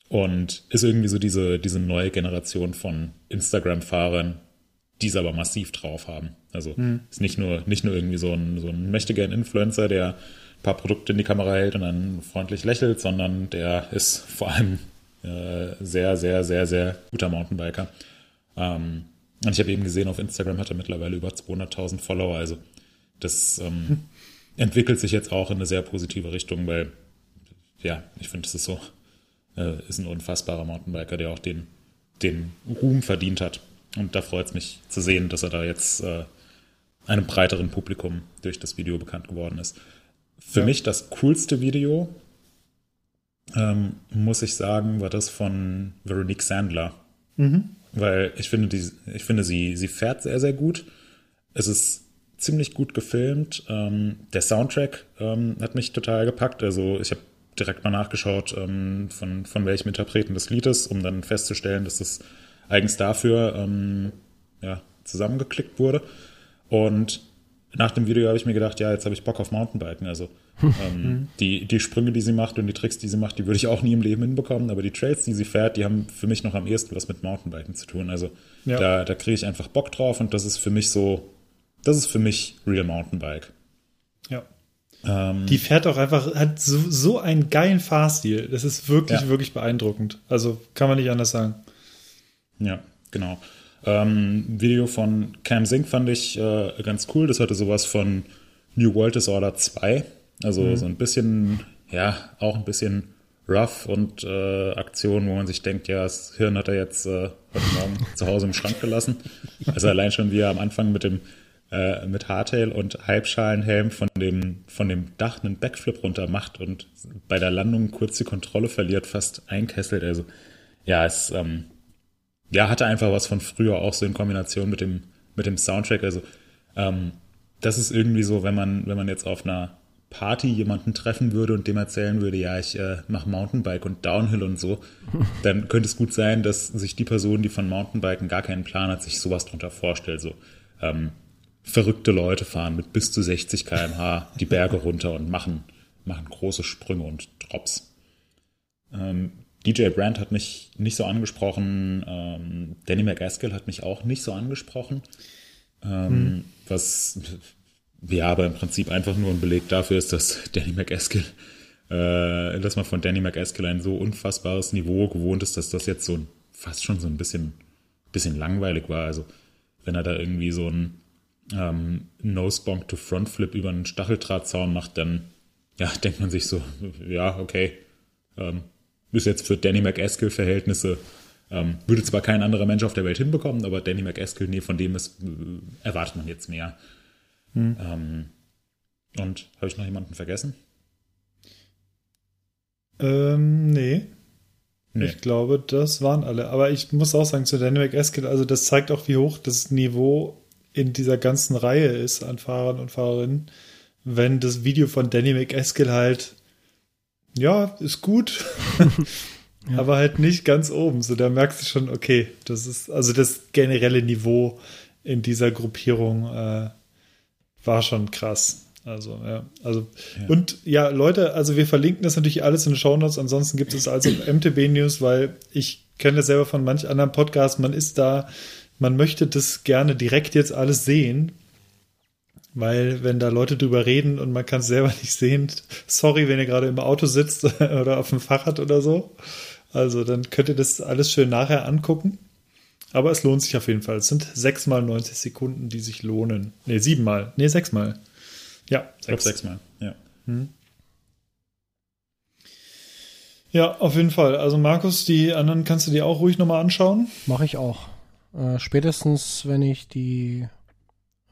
Und ist irgendwie so diese, diese neue Generation von Instagram-Fahrern, die es aber massiv drauf haben. Also mhm. ist nicht nur, nicht nur irgendwie so ein, so ein mächtiger Influencer, der ein paar Produkte in die Kamera hält und dann freundlich lächelt, sondern der ist vor allem äh, sehr, sehr, sehr, sehr guter Mountainbiker. Ähm, und ich habe eben gesehen, auf Instagram hat er mittlerweile über 200.000 Follower. Also das ähm, hm. entwickelt sich jetzt auch in eine sehr positive Richtung, weil ja, ich finde, es ist so äh, ist ein unfassbarer Mountainbiker, der auch den, den Ruhm verdient hat. Und da freut es mich zu sehen, dass er da jetzt äh, einem breiteren Publikum durch das Video bekannt geworden ist. Für ja. mich das coolste Video, ähm, muss ich sagen, war das von Veronique Sandler. Mhm. Weil ich finde, die, ich finde sie, sie fährt sehr, sehr gut. Es ist ziemlich gut gefilmt. Ähm, der Soundtrack ähm, hat mich total gepackt. Also ich habe direkt mal nachgeschaut, ähm, von, von welchem Interpreten das Lied ist, um dann festzustellen, dass das eigens dafür ähm, ja, zusammengeklickt wurde. Und nach dem Video habe ich mir gedacht, ja, jetzt habe ich Bock auf Mountainbiken. Also ähm, die, die Sprünge, die sie macht und die Tricks, die sie macht, die würde ich auch nie im Leben hinbekommen. Aber die Trails, die sie fährt, die haben für mich noch am ehesten was mit Mountainbiken zu tun. Also ja. da, da kriege ich einfach Bock drauf und das ist für mich so, das ist für mich Real Mountainbike. Ähm, die fährt auch einfach, hat so, so einen geilen Fahrstil. Das ist wirklich, ja. wirklich beeindruckend. Also kann man nicht anders sagen. Ja, genau. Ähm, Video von Cam Sink fand ich äh, ganz cool. Das hatte sowas von New World Disorder 2. Also mhm. so ein bisschen, ja, auch ein bisschen rough und äh, Aktionen, wo man sich denkt, ja, das Hirn hat er jetzt äh, heute Morgen zu Hause im Schrank gelassen. Also allein schon wie er am Anfang mit dem äh, mit Hardtail und Halbschalenhelm von dem von dem Dach einen Backflip runter macht und bei der Landung kurz die Kontrolle verliert, fast einkesselt. Also ja, es ähm, ja hatte einfach was von früher auch so in Kombination mit dem mit dem Soundtrack. Also ähm, das ist irgendwie so, wenn man wenn man jetzt auf einer Party jemanden treffen würde und dem erzählen würde, ja, ich äh, mache Mountainbike und Downhill und so, dann könnte es gut sein, dass sich die Person, die von Mountainbiken gar keinen Plan hat, sich sowas drunter vorstellt. So ähm, verrückte Leute fahren mit bis zu 60 km/h die Berge runter und machen, machen große Sprünge und Drops. Ähm, DJ Brandt hat mich nicht so angesprochen, ähm, Danny McAskill hat mich auch nicht so angesprochen. Ähm, hm. Was ja, aber im Prinzip einfach nur ein Beleg dafür ist, dass Danny McAskill, äh, dass man von Danny McAskill ein so unfassbares Niveau gewohnt ist, dass das jetzt so ein, fast schon so ein bisschen, bisschen langweilig war. Also, wenn er da irgendwie so ein ähm, Nosebonk to Front Flip über einen Stacheldrahtzaun macht, dann, ja, denkt man sich so, ja, okay, ähm, ist jetzt für Danny McAskill Verhältnisse ähm, würde zwar kein anderer Mensch auf der Welt hinbekommen, aber Danny McAskill, nee, von dem ist, äh, erwartet man jetzt mehr. Hm. Ähm, und habe ich noch jemanden vergessen? Ähm, nee. nee. Ich glaube, das waren alle. Aber ich muss auch sagen, zu Dynamic Eskel, also das zeigt auch, wie hoch das Niveau in dieser ganzen Reihe ist an Fahrern und Fahrerinnen. Wenn das Video von Danny McEskill halt, ja, ist gut, ja. aber halt nicht ganz oben. So, da merkst du schon, okay, das ist, also das generelle Niveau in dieser Gruppierung äh, war schon krass. Also, ja. Also, ja. und ja, Leute, also wir verlinken das natürlich alles in den Show Notes. Ansonsten gibt es also MTB News, weil ich kenne das selber von manch anderen Podcasts. Man ist da, man möchte das gerne direkt jetzt alles sehen. Weil, wenn da Leute drüber reden und man kann es selber nicht sehen, sorry, wenn ihr gerade im Auto sitzt oder auf dem Fahrrad oder so. Also, dann könnt ihr das alles schön nachher angucken. Aber es lohnt sich auf jeden Fall. Es sind sechsmal 90 Sekunden, die sich lohnen. Ne, siebenmal. Ne, sechsmal. Ja, sechs. Sechsmal, ja. Hm. Ja, auf jeden Fall. Also Markus, die anderen kannst du dir auch ruhig nochmal anschauen. Mache ich auch. Äh, spätestens, wenn ich die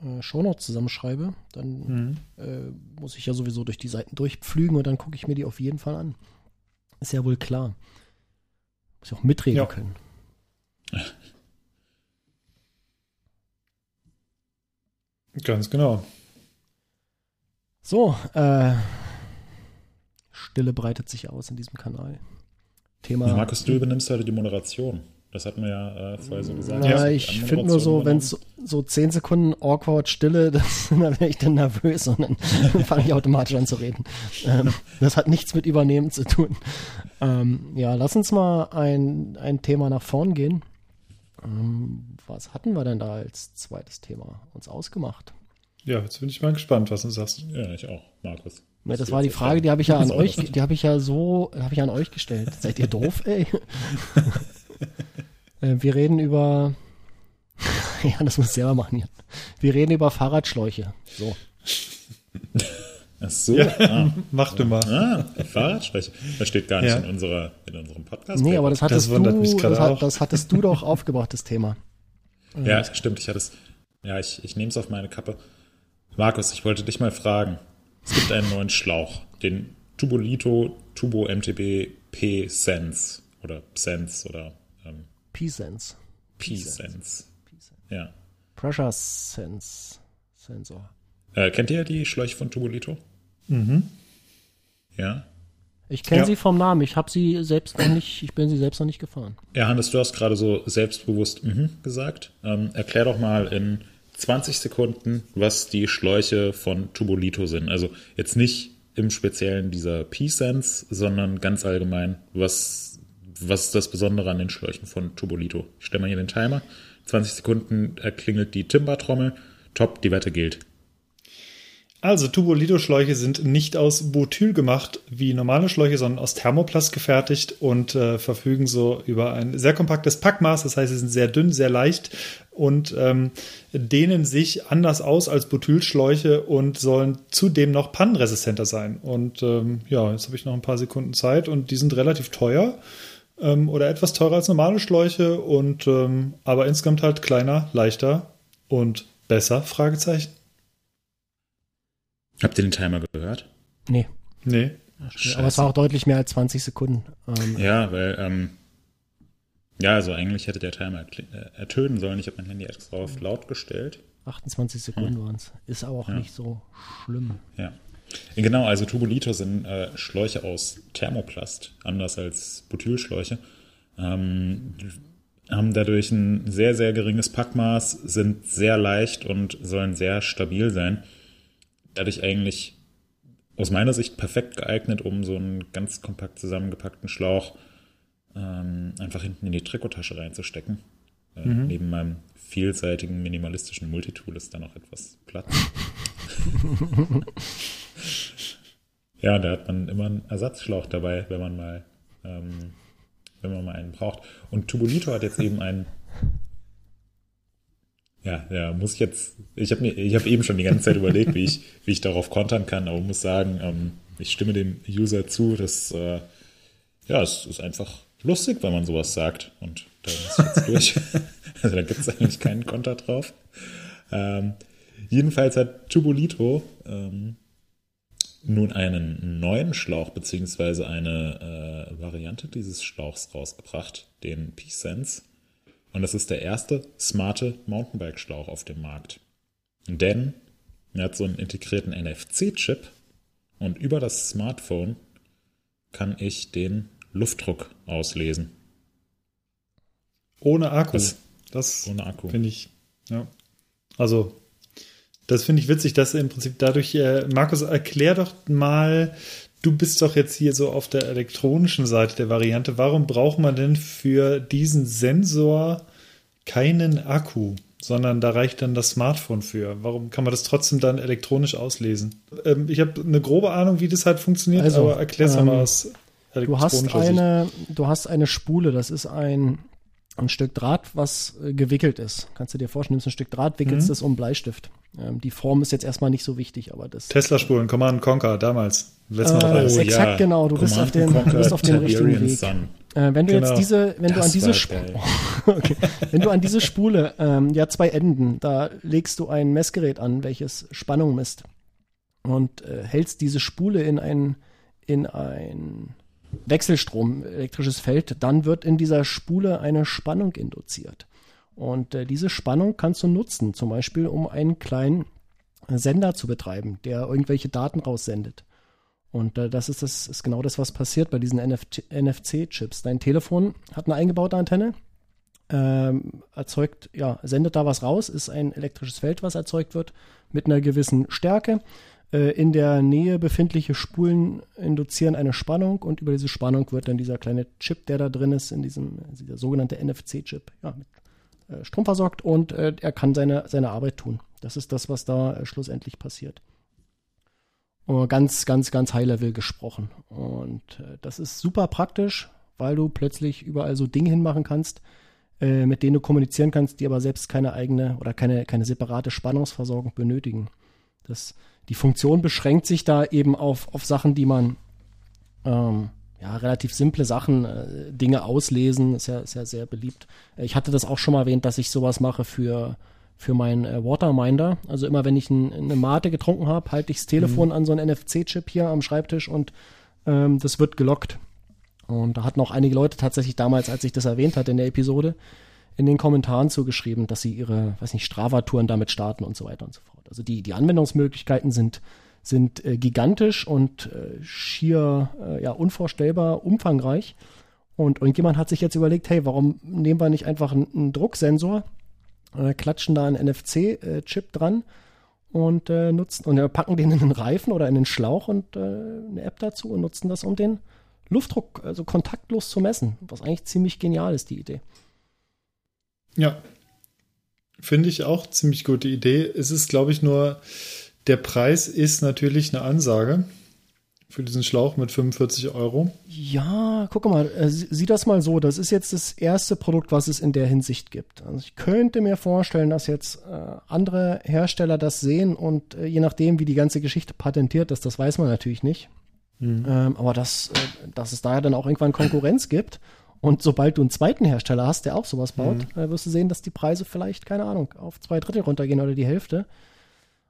äh, Shownotes zusammenschreibe, dann mhm. äh, muss ich ja sowieso durch die Seiten durchpflügen und dann gucke ich mir die auf jeden Fall an. Ist ja wohl klar. Muss ich auch mitreden ja. können. Ganz genau. So, äh, Stille breitet sich aus in diesem Kanal. Thema. Markus, du übernimmst heute die Moderation. Das hatten wir ja äh, vorher so gesagt. Ja, ich finde nur so, wenn es so, so 10 Sekunden awkward Stille, das, dann wäre ich dann nervös und dann fange ich automatisch an zu reden. Ähm, das hat nichts mit Übernehmen zu tun. Ähm, ja, lass uns mal ein, ein Thema nach vorn gehen. Ähm, was hatten wir denn da als zweites Thema uns ausgemacht? Ja, jetzt bin ich mal gespannt, was du sagst. Ja, ich auch, Markus. Ja, das war die Frage, die habe ich ja an euch, die habe ich ja so, habe ich an euch gestellt. Seid ihr doof, ey? Äh, wir reden über, ja, das muss ich selber machen hier. Wir reden über Fahrradschläuche. So. Ach so. Ja, ah. Mach du mal. Ah, Fahrradschläuche. Das steht gar nicht ja. in, unserer, in unserem Podcast. Nee, aber das hattest, das du, das, hat, das hattest du doch aufgebracht, das Thema. Ja, stimmt. Ich hatte es. Ja, ich, ich nehme es auf meine Kappe. Markus, ich wollte dich mal fragen. Es gibt einen neuen Schlauch, den Tubolito Turbo MTB P Sense oder Sense oder ähm, P Sense. P Sense. Ja. Pressure Sense Sensor. Äh, kennt ihr die Schläuche von Tubolito? Mhm. Ja. Ich kenne ja. sie vom Namen. Ich habe sie selbst noch nicht, ich bin sie selbst noch nicht gefahren. Ja, Hannes, du hast gerade so selbstbewusst mhm gesagt. Ähm, erklär doch mal in 20 Sekunden, was die Schläuche von Tubolito sind. Also jetzt nicht im Speziellen dieser P-Sense, sondern ganz allgemein, was, was ist das Besondere an den Schläuchen von Tubolito? Ich stelle mal hier den Timer. 20 Sekunden erklingelt die Timber-Trommel. Top, die Wette gilt. Also Tubolito-Schläuche sind nicht aus Butyl gemacht wie normale Schläuche, sondern aus Thermoplast gefertigt und äh, verfügen so über ein sehr kompaktes Packmaß. Das heißt, sie sind sehr dünn, sehr leicht und ähm, dehnen sich anders aus als Butylschläuche und sollen zudem noch pannenresistenter sein. Und ähm, ja, jetzt habe ich noch ein paar Sekunden Zeit und die sind relativ teuer ähm, oder etwas teurer als normale Schläuche und ähm, aber insgesamt halt kleiner, leichter und besser? Fragezeichen. Habt ihr den Timer gehört? Nee. Nee. Scheiße. Aber es war auch deutlich mehr als 20 Sekunden. Ähm, ja, weil, ähm, ja, also eigentlich hätte der Timer äh, ertönen sollen. Ich habe mein Handy extra auf laut gestellt. 28 Sekunden hm. waren es. Ist aber auch ja. nicht so schlimm. Ja. Genau, also Tubolito sind äh, Schläuche aus Thermoplast, anders als Butylschläuche. Ähm, haben dadurch ein sehr, sehr geringes Packmaß, sind sehr leicht und sollen sehr stabil sein dadurch eigentlich aus meiner Sicht perfekt geeignet, um so einen ganz kompakt zusammengepackten Schlauch ähm, einfach hinten in die Trikottasche reinzustecken. Äh, mhm. Neben meinem vielseitigen minimalistischen Multitool ist da noch etwas Platz. ja, da hat man immer einen Ersatzschlauch dabei, wenn man mal, ähm, wenn man mal einen braucht. Und Tubulito hat jetzt eben einen ja, ja, muss ich jetzt, ich habe mir, ich habe eben schon die ganze Zeit überlegt, wie ich, wie ich darauf kontern kann, aber muss sagen, ähm, ich stimme dem User zu, dass, äh, ja, es ist einfach lustig, wenn man sowas sagt und da ist jetzt durch. also da gibt es eigentlich keinen Konter drauf. Ähm, jedenfalls hat Tubolito ähm, nun einen neuen Schlauch beziehungsweise eine äh, Variante dieses Schlauchs rausgebracht, den Peace Sense. Und das ist der erste smarte Mountainbike-Schlauch auf dem Markt. Denn er hat so einen integrierten NFC-Chip und über das Smartphone kann ich den Luftdruck auslesen. Ohne Akku. Das, das ohne Akku. Finde ich, ja. Also, das finde ich witzig, dass im Prinzip dadurch, äh, Markus, erklär doch mal du bist doch jetzt hier so auf der elektronischen Seite der Variante. Warum braucht man denn für diesen Sensor keinen Akku, sondern da reicht dann das Smartphone für? Warum kann man das trotzdem dann elektronisch auslesen? Ähm, ich habe eine grobe Ahnung, wie das halt funktioniert, also, aber erklär es ähm, mal aus du hast eine, Du hast eine Spule, das ist ein, ein Stück Draht, was äh, gewickelt ist. Kannst du dir vorstellen, nimmst ein Stück Draht, wickelst mhm. es um Bleistift. Ähm, die Form ist jetzt erstmal nicht so wichtig, aber das. Tesla-Spulen, Command Conquer, damals. Äh, oh, exakt ja. genau, du bist auf, dem, du bist auf dem richtigen Weg. Äh, wenn du genau. jetzt diese, wenn das du an diese Spule, okay. wenn du an diese Spule, ähm, ja zwei Enden, da legst du ein Messgerät an, welches Spannung misst und äh, hältst diese Spule in ein in ein Wechselstrom, elektrisches Feld, dann wird in dieser Spule eine Spannung induziert. Und äh, diese Spannung kannst du nutzen, zum Beispiel um einen kleinen Sender zu betreiben, der irgendwelche Daten raussendet. Und äh, das ist das ist genau das, was passiert bei diesen NFC-Chips. Dein Telefon hat eine eingebaute Antenne, ähm, erzeugt, ja, sendet da was raus, ist ein elektrisches Feld, was erzeugt wird, mit einer gewissen Stärke. Äh, in der Nähe befindliche Spulen induzieren eine Spannung und über diese Spannung wird dann dieser kleine Chip, der da drin ist, in diesem, dieser sogenannte NFC-Chip, ja, mit äh, Strom versorgt und äh, er kann seine, seine Arbeit tun. Das ist das, was da äh, schlussendlich passiert. Und ganz, ganz, ganz High-Level gesprochen. Und äh, das ist super praktisch, weil du plötzlich überall so Dinge hinmachen kannst, äh, mit denen du kommunizieren kannst, die aber selbst keine eigene oder keine, keine separate Spannungsversorgung benötigen. Das, die Funktion beschränkt sich da eben auf, auf Sachen, die man ähm, ja, relativ simple Sachen, äh, Dinge auslesen, ist ja, ist ja sehr beliebt. Ich hatte das auch schon mal erwähnt, dass ich sowas mache für, für meinen äh, Waterminder. Also immer wenn ich ein, eine Mate getrunken habe, halte ich das Telefon mhm. an so einen NFC-Chip hier am Schreibtisch und ähm, das wird gelockt. Und da hatten auch einige Leute tatsächlich damals, als ich das erwähnt hatte in der Episode, in den Kommentaren zugeschrieben, dass sie ihre, weiß nicht, Strava-Touren damit starten und so weiter und so fort. Also die, die Anwendungsmöglichkeiten sind sind äh, gigantisch und äh, schier äh, ja, unvorstellbar umfangreich. Und irgendjemand hat sich jetzt überlegt, hey, warum nehmen wir nicht einfach einen, einen Drucksensor, äh, klatschen da einen NFC-Chip dran und äh, nutzen und äh, packen den in den Reifen oder in den Schlauch und eine App dazu und nutzen das, um den Luftdruck also kontaktlos zu messen, was eigentlich ziemlich genial ist, die Idee. Ja, finde ich auch ziemlich gute Idee. Es ist, glaube ich, nur Der Preis ist natürlich eine Ansage für diesen Schlauch mit 45 Euro. Ja, guck mal, äh, sieh das mal so. Das ist jetzt das erste Produkt, was es in der Hinsicht gibt. Also ich könnte mir vorstellen, dass jetzt äh, andere Hersteller das sehen und äh, je nachdem, wie die ganze Geschichte patentiert ist, das weiß man natürlich nicht. Mhm. Ähm, aber dass, äh, dass es daher dann auch irgendwann Konkurrenz gibt. Und sobald du einen zweiten Hersteller hast, der auch sowas baut, mhm. äh, wirst du sehen, dass die Preise vielleicht, keine Ahnung, auf zwei Drittel runtergehen oder die Hälfte.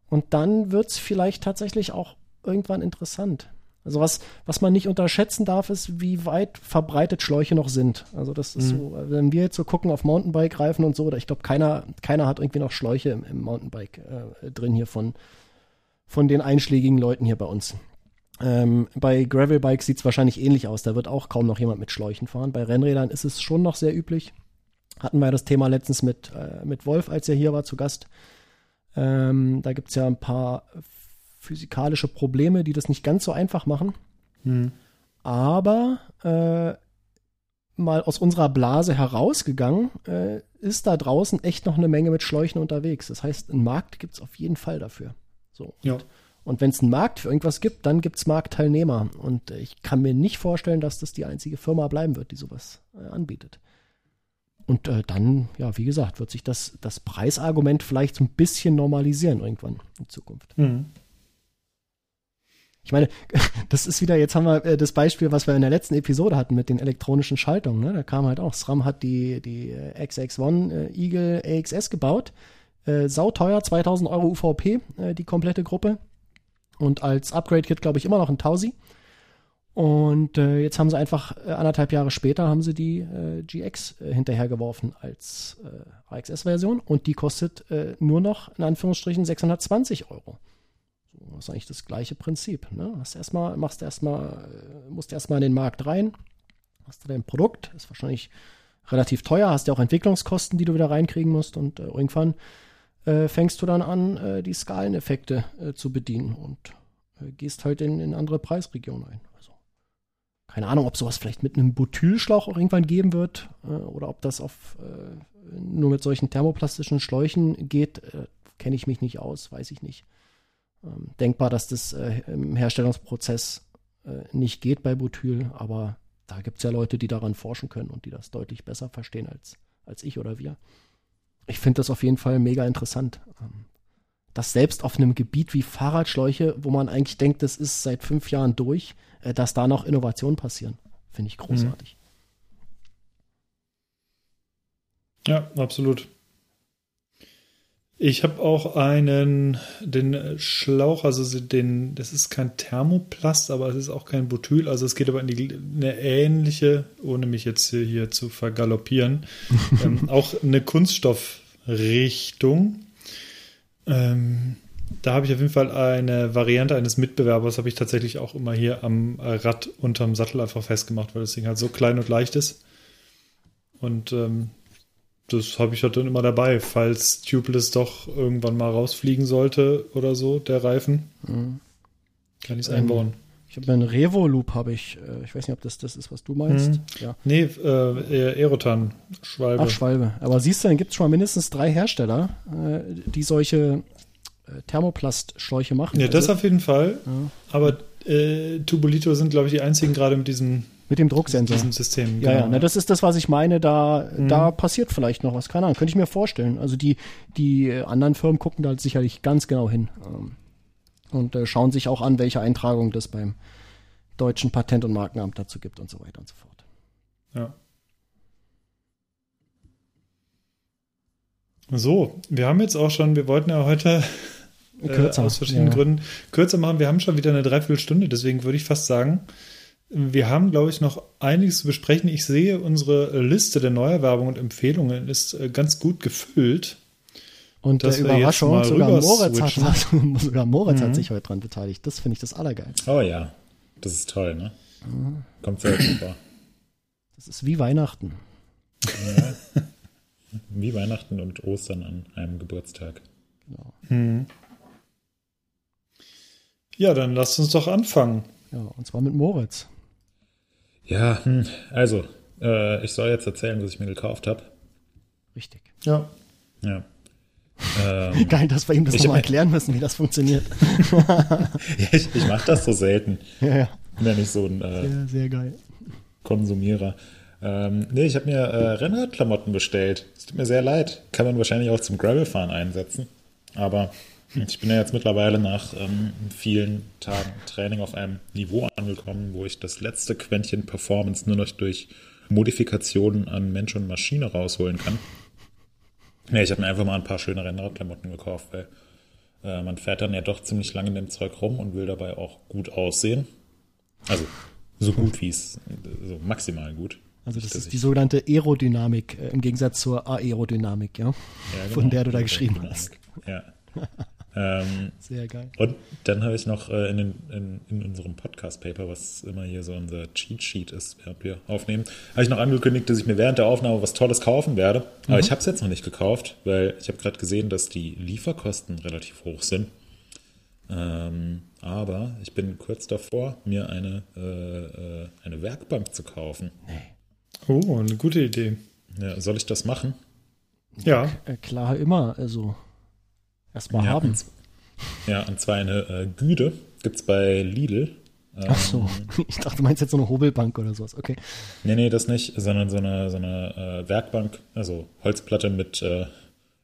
Und dann wird es vielleicht tatsächlich auch irgendwann interessant. Also was, was man nicht unterschätzen darf, ist, wie weit verbreitet Schläuche noch sind. Also das ist mhm. so, wenn wir jetzt so gucken auf Mountainbike-Reifen und so, oder ich glaube, keiner, keiner hat irgendwie noch Schläuche im, im Mountainbike äh, drin hier von, von den einschlägigen Leuten hier bei uns. Ähm, bei Gravelbikes sieht es wahrscheinlich ähnlich aus. Da wird auch kaum noch jemand mit Schläuchen fahren. Bei Rennrädern ist es schon noch sehr üblich. Hatten wir das Thema letztens mit, äh, mit Wolf, als er hier war zu Gast. Ähm, da gibt es ja ein paar physikalische Probleme, die das nicht ganz so einfach machen. Hm. Aber äh, mal aus unserer Blase herausgegangen, äh, ist da draußen echt noch eine Menge mit Schläuchen unterwegs. Das heißt, einen Markt gibt es auf jeden Fall dafür. So. Ja. Und wenn es einen Markt für irgendwas gibt, dann gibt es Marktteilnehmer. Und ich kann mir nicht vorstellen, dass das die einzige Firma bleiben wird, die sowas äh, anbietet. Und äh, dann, ja, wie gesagt, wird sich das, das Preisargument vielleicht so ein bisschen normalisieren irgendwann in Zukunft. Mhm. Ich meine, das ist wieder, jetzt haben wir äh, das Beispiel, was wir in der letzten Episode hatten mit den elektronischen Schaltungen. Ne? Da kam halt auch, SRAM hat die, die äh, XX1 äh, Eagle AXS gebaut. Äh, sauteuer, 2000 Euro UVP, äh, die komplette Gruppe. Und als Upgrade-Kit, glaube ich, immer noch ein Tausi. Und äh, jetzt haben sie einfach äh, anderthalb Jahre später haben sie die äh, GX äh, hinterhergeworfen als äh, AXS-Version und die kostet äh, nur noch in Anführungsstrichen 620 Euro. Das ist eigentlich das gleiche Prinzip. Ne? Hast erstmal, machst erstmal, musst erstmal in den Markt rein, hast du dein Produkt, ist wahrscheinlich relativ teuer, hast ja auch Entwicklungskosten, die du wieder reinkriegen musst und irgendwann äh, fängst du dann an, äh, die Skaleneffekte äh, zu bedienen und äh, gehst halt in, in andere Preisregionen ein. Also keine Ahnung, ob sowas vielleicht mit einem Butylschlauch auch irgendwann geben wird oder ob das auf nur mit solchen thermoplastischen Schläuchen geht, kenne ich mich nicht aus, weiß ich nicht ähm, denkbar, dass das äh, im Herstellungsprozess äh, nicht geht bei Butyl, aber da gibt es ja Leute, die daran forschen können und die das deutlich besser verstehen als, als ich oder wir. Ich finde das auf jeden Fall mega interessant. Ähm, dass selbst auf einem Gebiet wie Fahrradschläuche, wo man eigentlich denkt, das ist seit fünf Jahren durch, äh, dass da noch Innovationen passieren. Finde ich großartig. Ja, absolut. Ich habe auch einen, den Schlauch, also den, das ist kein Thermoplast, aber es ist auch kein Butyl, also es geht aber in die, eine ähnliche, ohne mich jetzt hier, hier zu vergaloppieren, ähm, auch eine Kunststoffrichtung. Ähm, da habe ich auf jeden Fall eine Variante eines Mitbewerbers, habe ich tatsächlich auch immer hier am Rad unterm Sattel einfach festgemacht, weil das Ding halt so klein und leicht ist. Und ähm, das habe ich halt dann immer dabei, falls Tubeless doch irgendwann mal rausfliegen sollte oder so, der Reifen. Mhm. Kann ich es ähm, einbauen. Ich habe einen Revo-Loop, habe ich. Äh, ich weiß nicht, ob das das ist, was du meinst. Mhm. Ja. Nee, äh, Aerotan, Schwalbe. Ach, Schwalbe. Aber siehst du, dann gibt es schon mal mindestens drei Hersteller, äh, die solche äh, Thermoplastschläuche machen. Ja, also, das auf jeden Fall. Ja. Aber äh, Tubulito sind, glaube ich, die einzigen gerade mit diesem mit dem Drucksensor. Diesem System. Ja, genau. ja, na, das ist das, was ich meine. Da, mhm. da passiert vielleicht noch was. Keine Ahnung, könnte ich mir vorstellen. Also die, die anderen Firmen gucken da sicherlich ganz genau hin ähm, und äh, schauen sich auch an, welche Eintragung das beim deutschen Patent- und Markenamt dazu gibt und so weiter und so fort. Ja. So, wir haben jetzt auch schon, wir wollten ja heute äh, aus verschiedenen ja. Gründen kürzer machen. Wir haben schon wieder eine Dreiviertelstunde, deswegen würde ich fast sagen, wir haben, glaube ich, noch einiges zu besprechen. Ich sehe, unsere Liste der Neuerwerbungen und Empfehlungen ist äh, ganz gut gefüllt. Und der Überraschung, sogar Moritz, hat, sogar Moritz mhm. hat sich heute dran beteiligt. Das finde ich das Allergeilste. Oh ja, das ist toll, ne? Mhm. Kommt selten vor. Das ist wie Weihnachten. Ja. wie Weihnachten und Ostern an einem Geburtstag. Genau. Mhm. Ja, dann lasst uns doch anfangen. Ja, und zwar mit Moritz. Ja, hm, also, äh, ich soll jetzt erzählen, was ich mir gekauft habe. Richtig. Ja. Ja. Ähm, Geil, dass wir ihm das Ich nochmal erklären müssen, wie das funktioniert. ja, ich ich mache das so selten. ja, ja. Bin ja nicht so ein äh, Sehr, sehr geil. Konsumierer. Ähm, nee, ich habe mir äh, Rennradklamotten bestellt. Es tut mir sehr leid. Kann man wahrscheinlich auch zum Gravelfahren einsetzen. Aber ich bin ja jetzt mittlerweile nach ähm, vielen Tagen Training auf einem Niveau angekommen, wo ich das letzte Quäntchen Performance nur noch durch Modifikationen an Mensch und Maschine rausholen kann. Nee, ich habe mir einfach mal ein paar schöne Rennradklamotten gekauft, weil äh, man fährt dann ja doch ziemlich lange in dem Zeug rum und will dabei auch gut aussehen. Also so gut wie es, so maximal gut. Also das ist die sogenannte Aerodynamik äh, im Gegensatz zur Aerodynamik, ja? ja, von genau, der du da geschrieben Aerodynamik. Ja. ähm, Sehr geil. und dann habe ich noch äh, in, den, in, in unserem Podcast-Paper, was immer hier so unser Cheat-Sheet ist, während wir aufnehmen, habe ich noch angekündigt, dass ich mir während der Aufnahme was Tolles kaufen werde. Aber ich habe es jetzt noch nicht gekauft, weil ich habe gerade gesehen, dass die Lieferkosten relativ hoch sind. Ähm, aber ich bin kurz davor, mir eine, äh, äh, eine Werkbank zu kaufen. Oh, eine gute Idee. Ja, soll ich das machen? Ja, Äh, klar, immer. Also erstmal ja, haben. Ja, und zwar eine äh, Güde gibt es bei Lidl. Ähm, Ach so. Ich dachte, du meinst jetzt so eine Hobelbank oder sowas. Okay. Nee, nee, das nicht, sondern so eine, so eine äh, Werkbank, also Holzplatte mit, äh,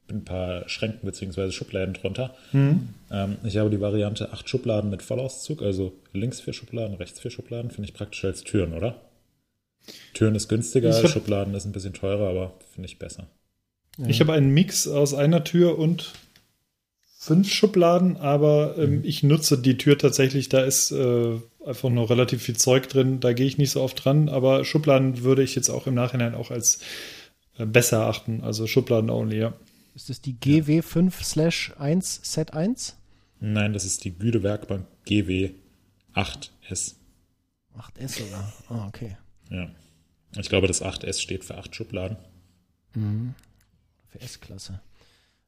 mit ein paar Schränken bzw. Schubladen drunter. Ähm, ich habe die Variante acht Schubladen mit Vollauszug, also links vier Schubladen, rechts vier Schubladen, finde ich praktisch als Türen, oder? Türen ist günstiger, hab- Schubladen ist ein bisschen teurer, aber finde ich besser. ich habe einen Mix aus einer Tür und fünf Schubladen, aber ähm, ich nutze die Tür tatsächlich. Da ist äh, einfach nur relativ viel Zeug drin. Da gehe ich nicht so oft dran, aber Schubladen würde ich jetzt auch im Nachhinein auch als äh, besser achten. Also Schubladen only, ja. Ist das die GW5 slash 1 Set 1? Nein, das ist die Güde Werkbank GW 8S. 8S sogar. Ah, okay. Ja. Ich glaube, das 8S steht für acht Schubladen. Für S-Klasse.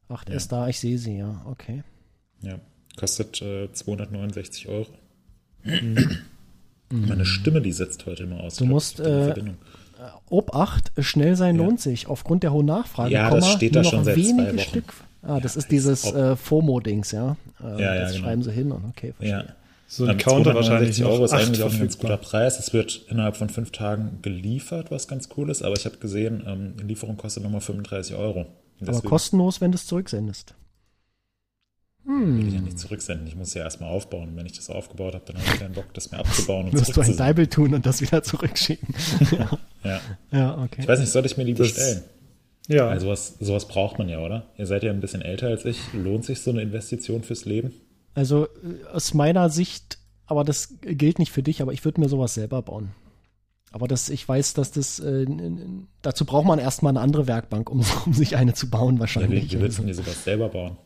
8S da, ich sehe sie, ja. Okay. Ja, kostet äh, 269 Euro. Meine Stimme, die setzt heute immer aus. Du musst, äh, Verbindung. Obacht, schnell sein Ja. lohnt sich. Aufgrund der hohen Nachfrage. Ja, Komma, das steht da noch schon seit zwei wenige Wochen. Stück. Ah, das Ja, ist dieses äh, FOMO-Dings, ja. Äh, Ja, ja, das genau. schreiben sie hin und okay, verstehe. ja. So ein Counter wahrscheinlich 269 noch Euro ist eigentlich auch ein ganz guter. Preis. Es wird innerhalb von fünf Tagen geliefert, was ganz cool ist. Aber ich habe gesehen, ähm, die Lieferung kostet nochmal 35 Euro. Und Aber deswegen kostenlos, wenn du es zurücksendest. will ich ja Hm. nicht zurücksenden. Ich muss ja erstmal aufbauen. Und wenn ich das aufgebaut habe, dann habe ich keinen Bock, das mir abzubauen und Wirst du ein. Deibel tun und das wieder zurückschicken. Ja. ja, okay. Ich weiß nicht, soll ich mir die Das- bestellen? Ja, Also sowas, sowas braucht man ja, oder? Ihr seid ja ein bisschen älter als ich. Lohnt sich so eine Investition fürs Leben? Also äh, aus meiner Sicht, aber das gilt nicht für dich, aber ich würde mir sowas selber bauen. Aber das, ich weiß, dass das, äh, dazu braucht man erstmal eine andere Werkbank, um, um sich eine zu bauen Ja, wahrscheinlich. willst du denn dir sowas selber bauen?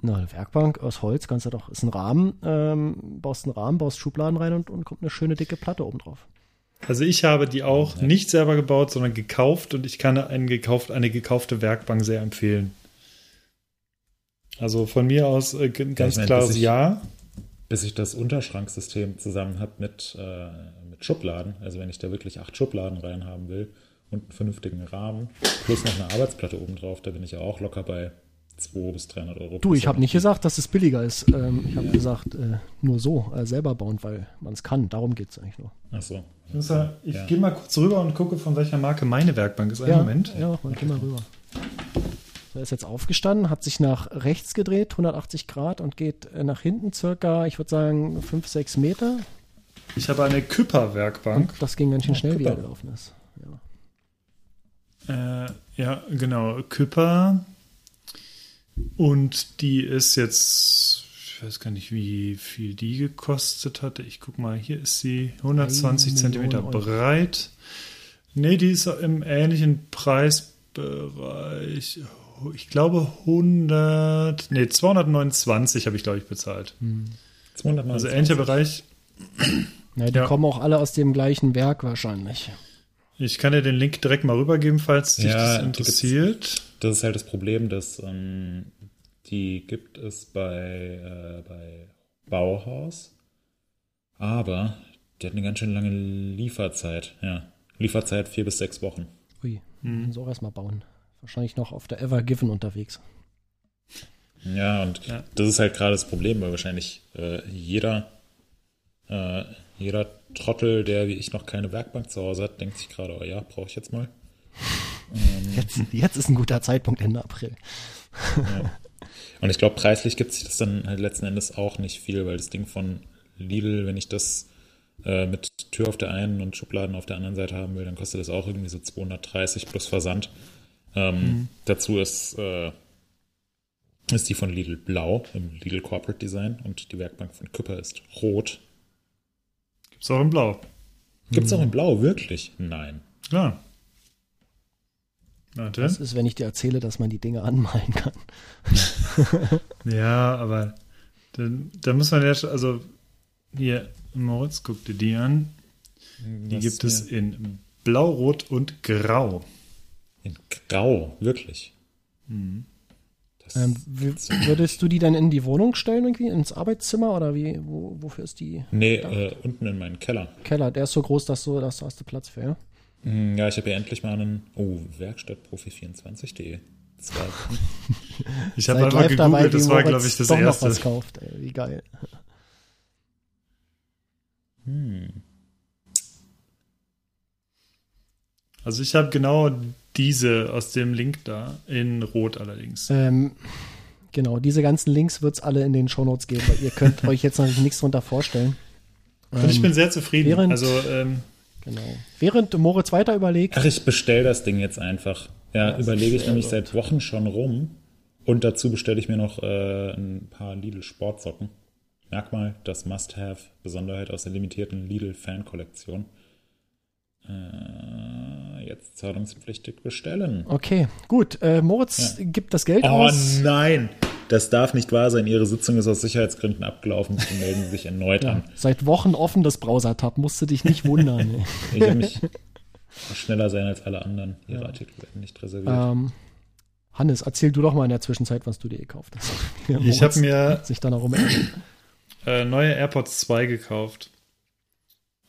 Na, eine Werkbank aus Holz kannst du doch, ist ein Rahmen, ähm, baust einen Rahmen, baust Schubladen rein und, und kommt eine schöne dicke Platte oben drauf. also ich habe die auch nicht selber gebaut, sondern gekauft und ich kann einen gekauft, eine gekaufte Werkbank sehr empfehlen. Also von mir aus äh, ganz meine, klares bis ich- Ja. Bis ich das Unterschranksystem zusammen habe mit, äh, mit Schubladen, also wenn ich da wirklich acht Schubladen reinhaben will und einen vernünftigen Rahmen, plus noch eine Arbeitsplatte oben drauf, da bin ich ja auch locker bei 200 bis 300 Euro. Du, ich habe nicht gesagt, dass es billiger ist. Ähm, ich habe gesagt, äh, nur so, äh, selber bauen, weil man es kann. Darum geht es eigentlich nur. Ach so. Ja, ich Ja. gehe mal kurz rüber und gucke, von welcher Marke meine Werkbank ist. Einen ja, Moment. Ja, mach mal, geh mal rüber. Er ist jetzt aufgestanden, hat sich nach rechts gedreht, 180 Grad und geht äh, nach hinten circa, ich würde sagen, 5, 6 Meter. Ich habe eine Küpper-Werkbank. Und das ging ganz schön schnell, wie er gelaufen ist. Ja. Äh, ja, genau. Küpper. Und die ist jetzt, ich weiß gar nicht, wie viel die gekostet hatte. Ich guck mal, hier ist sie 120 Eine Zentimeter Million Euro. breit. Nee, die ist im ähnlichen Preisbereich. Ich glaube 100, nee, 229 habe ich, glaube ich, bezahlt. 290. Also ähnlicher Bereich. Ja, die Ja. kommen auch alle aus dem gleichen Werk wahrscheinlich. Ich kann dir den Link direkt mal rübergeben, falls dich Ja, das interessiert. Das ist halt das Problem, dass ähm, die gibt es bei, äh, bei Bauhaus, aber die hat eine ganz schön lange Lieferzeit. Ja, Lieferzeit vier bis sechs Wochen. Ui, Hm. müssen sie auch erstmal bauen. Wahrscheinlich noch auf der Ever Given unterwegs. Ja, und Ja. das ist halt gerade das Problem, weil wahrscheinlich äh, jeder, äh, jeder Trottel, der wie ich noch keine Werkbank zu Hause hat, denkt sich gerade, oh ja, brauche ich jetzt mal. Jetzt, jetzt ist ein guter Zeitpunkt, Ende April. Und ich glaube, preislich gibt sich das dann halt letzten Endes auch nicht viel, weil das Ding von Lidl, wenn ich das äh, mit Tür auf der einen und Schubladen auf der anderen Seite haben will, dann kostet das auch irgendwie so 230 plus Versand. Ähm, Dazu ist, äh, ist die von Lidl blau im Lidl Corporate Design und die Werkbank von Küpper ist rot. Gibt's auch in Blau. Gibt's auch in blau, wirklich? Nein. Klar. Warte. Das ist, wenn ich dir erzähle, dass man die Dinge anmalen kann. Ja, aber dann, da muss man ja, schon- also hier, Moritz, guck dir die an. Die Was gibt es in Blau, Rot und Grau. in grau, wirklich. Das, Ähm, würdest du die dann in die Wohnung stellen, irgendwie ins Arbeitszimmer oder wie? Wo, wofür ist die nee, äh, unten in meinen Keller. Keller? Der ist so groß, dass du, dass du hast du Platz für, ja? Hm, Ja, ich habe ja endlich mal einen, oh, Werkstattprofi24.de. Zwei Wochen. Ich habe einfach gegoogelt, das war, glaube ich, das doch noch erste. was kauft. Ey, wie geil. Also ich habe genau diese aus dem Link da, in Rot allerdings. Ähm, genau, diese ganzen Links wird es alle in den Shownotes geben, weil ihr könnt euch jetzt natürlich nichts drunter vorstellen. Und ich Ähm, bin sehr zufrieden. während- also ähm, Genau. Während Moritz weiter überlegt, Ach, ich bestell das Ding jetzt einfach. Ja, überlege ich nämlich seit Wochen schon rum. Und dazu bestelle ich mir noch äh, ein paar Lidl Sportsocken. Merkmal, das Must-Have, Besonderheit aus der limitierten Lidl Fan-Kollektion. Äh, jetzt zahlungspflichtig bestellen. okay, gut, äh, Moritz gibt das Geld Oh aus. nein, das darf nicht wahr sein. Ihre Sitzung ist aus Sicherheitsgründen abgelaufen. Sie melden sich erneut Ja, an. seit Wochen offen das Browser-Tab, musst du dich nicht wundern. Ich will mich schneller sein als alle anderen. Ihre Artikel werden nicht reserviert. ähm, Hannes, erzähl du doch mal in der Zwischenzeit, was du dir gekauft hast. ich habe mir sich dann auch äh, neue AirPods 2 gekauft.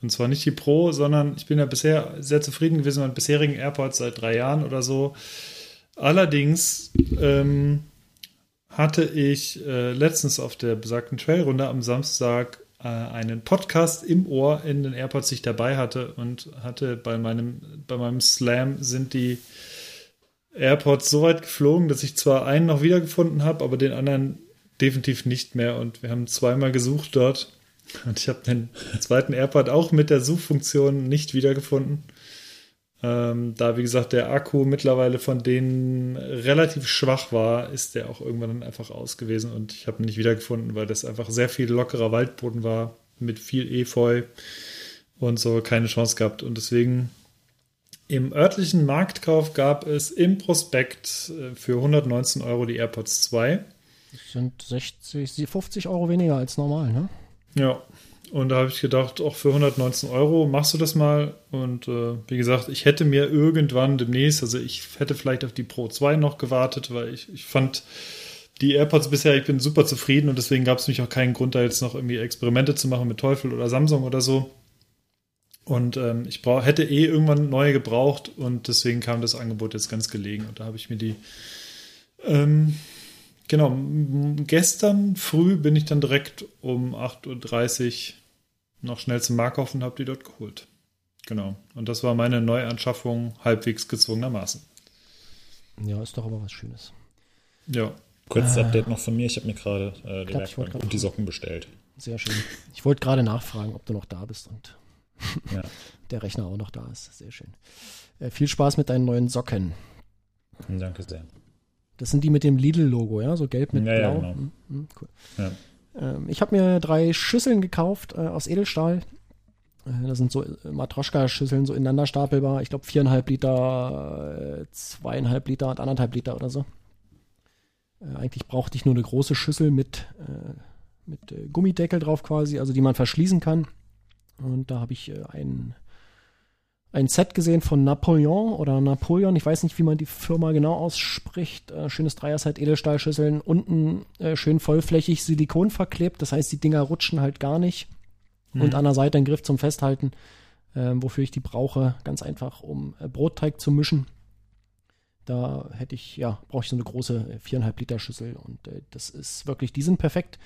Und zwar nicht die Pro, sondern ich bin ja bisher sehr zufrieden gewesen mit bisherigen AirPods seit drei Jahren oder so. Allerdings ähm, hatte ich äh, letztens auf der besagten Trailrunde am Samstag äh, einen Podcast im Ohr in den AirPods, die ich dabei hatte und hatte bei meinem, bei meinem Slam sind die AirPods so weit geflogen, dass ich zwar einen noch wiedergefunden habe, aber den anderen definitiv nicht mehr. Und wir haben zweimal gesucht dort. Und ich habe den zweiten AirPod auch mit der Suchfunktion nicht wiedergefunden. Ähm, da, wie gesagt, der Akku mittlerweile von denen relativ schwach war, ist der auch irgendwann dann einfach aus gewesen. Und ich habe ihn nicht wiedergefunden, weil das einfach sehr viel lockerer Waldboden war mit viel Efeu und so keine Chance gehabt. Und deswegen im örtlichen Marktkauf gab es im Prospekt äh, für 119 Euro die AirPods 2. Das sind 60, 50 Euro weniger als normal, ne? Ja, und da habe ich gedacht, auch für 119 Euro machst du das mal. Und äh, wie gesagt, ich hätte mir irgendwann demnächst, also ich hätte vielleicht auf die Pro 2 noch gewartet, weil ich, ich fand die AirPods bisher, ich bin super zufrieden und deswegen gab es mich auch keinen Grund, da jetzt noch irgendwie Experimente zu machen mit Teufel oder Samsung oder so. Und ähm, ich brauch, hätte eh irgendwann neue gebraucht und deswegen kam das Angebot jetzt ganz gelegen. Und da habe ich mir die ähm, Genau, gestern früh bin ich dann direkt um 8.30 Uhr noch schnell zum Markhof und habe die dort geholt. Genau. Und das war meine Neuanschaffung halbwegs gezwungenermaßen. Ja, ist doch aber was Schönes. Ja. Kurzes Update noch von mir. Ich habe mir gerade äh, die Werkbank und die Socken bestellt. Sehr schön. Ich wollte gerade nachfragen, ob du noch da bist und Ja. der Rechner auch noch da ist. Sehr schön. Äh, viel Spaß mit deinen neuen Socken. Danke sehr. Das sind die mit dem Lidl-Logo, ja? So gelb mit Ja, ja, blau. genau. Hm, hm, cool. Ja. Ähm, ich habe mir drei Schüsseln gekauft äh, aus Edelstahl. Äh, das sind so äh, Matroschka-Schüsseln, so ineinander stapelbar. Ich glaube viereinhalb Liter, äh, zweieinhalb Liter und anderthalb Liter oder so. Äh, eigentlich brauchte ich nur eine große Schüssel mit, mit Gummideckel drauf quasi, also die man verschließen kann. Und da habe ich äh, ein, Set gesehen von Napoleon oder Napoleon. Ich weiß nicht, wie man die Firma genau ausspricht. Äh, schönes Dreier-Set Edelstahlschüsseln. Unten äh, schön vollflächig Silikon verklebt. Das heißt, die Dinger rutschen halt gar nicht. Und an der Seite ein Griff zum Festhalten, ähm, wofür ich die brauche. Ganz einfach, um äh, Brotteig zu mischen. Da hätte ich, ja, brauche ich so eine große viereinhalb Liter Schüssel und äh, das ist wirklich, die sind perfekt.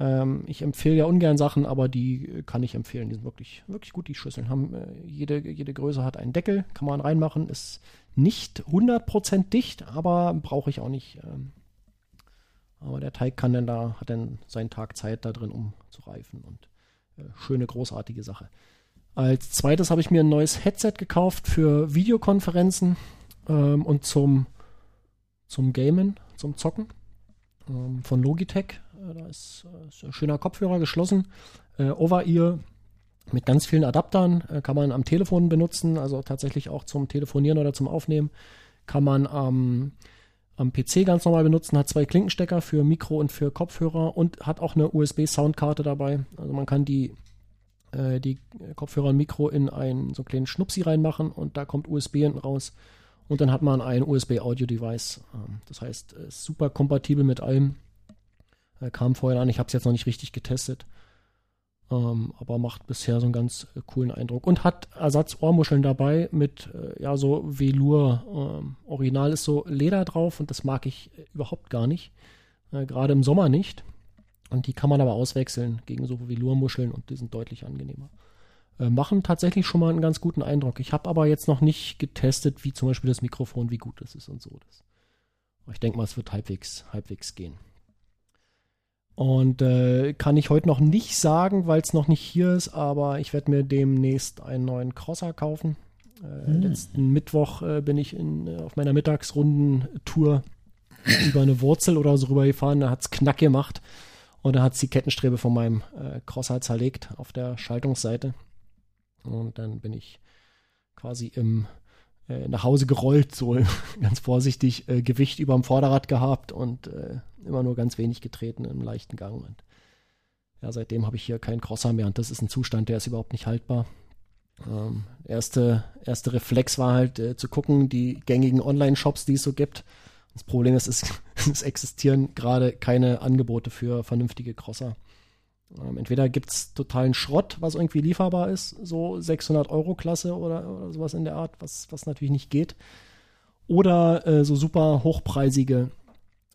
Ähm, ich empfehle ja ungern Sachen, aber die kann ich empfehlen. Die sind wirklich, wirklich gut, die Schüsseln. Haben, äh, jede, jede Größe hat einen Deckel, kann man reinmachen, ist nicht 100% dicht, aber brauche ich auch nicht. Ähm, aber der Teig kann dann da, hat dann seinen Tag Zeit da drin, um zu reifen und äh, schöne, großartige Sache. Als zweites habe ich mir ein neues Headset gekauft für Videokonferenzen ähm, und zum, zum Gamen, zum Zocken ähm, von Logitech. Äh, da ist, äh, ist, ein schöner Kopfhörer geschlossen. Äh, Over-Ear mit ganz vielen Adaptern äh, kann man am Telefon benutzen, also tatsächlich auch zum Telefonieren oder zum Aufnehmen. Kann man ähm, am PC ganz normal benutzen, hat zwei Klinkenstecker für Mikro und für Kopfhörer und hat auch eine USB-Soundkarte dabei. Also man kann die, äh, die Kopfhörer und Mikro in einen so einen kleinen Schnupsi reinmachen und da kommt USB hinten raus. Und dann hat man ein USB-Audio-Device. Ähm, das heißt, ist super kompatibel mit allem. Äh, kam vorher an, ich habe es jetzt noch nicht richtig getestet. Ähm, aber macht bisher so einen ganz äh, coolen Eindruck. Und hat Ersatzohrmuscheln dabei mit, äh, ja, so Velour. Ähm, Original ist so Leder drauf und das mag ich äh, überhaupt gar nicht. Äh, Gerade im Sommer nicht. Und die kann man aber auswechseln gegen so Velourmuscheln und die sind deutlich angenehmer. Machen tatsächlich schon mal einen ganz guten Eindruck. Ich habe aber jetzt noch nicht getestet, wie zum Beispiel das Mikrofon, wie gut das ist und so. Das. Ich denke mal, es wird halbwegs, halbwegs gehen. Und äh, kann ich heute noch nicht sagen, weil es noch nicht hier ist, aber ich werde mir demnächst einen neuen Crosser kaufen. Äh, hm. Letzten Mittwoch äh, bin ich in, äh, auf meiner Mittagsrundentour über eine Wurzel oder so rübergefahren. Da hat es Knack gemacht und da hat es die Kettenstrebe von meinem äh, Crosser zerlegt auf der Schaltungsseite. Und dann bin ich quasi im äh, nach Hause gerollt, so ganz vorsichtig, äh, Gewicht über dem Vorderrad gehabt und äh, immer nur ganz wenig getreten im leichten Gang. Und ja, seitdem habe ich hier keinen Crosser mehr und das ist ein Zustand, der ist überhaupt nicht haltbar. Ähm, erste, erste Reflex war halt äh, zu gucken, die gängigen Online-Shops, die es so gibt. Das Problem ist, es, es existieren gerade keine Angebote für vernünftige Crosser. Ähm, entweder gibt es totalen Schrott, was irgendwie lieferbar ist, so 600 Euro Klasse oder, oder sowas in der Art, was, was natürlich nicht geht. Oder äh, so super hochpreisige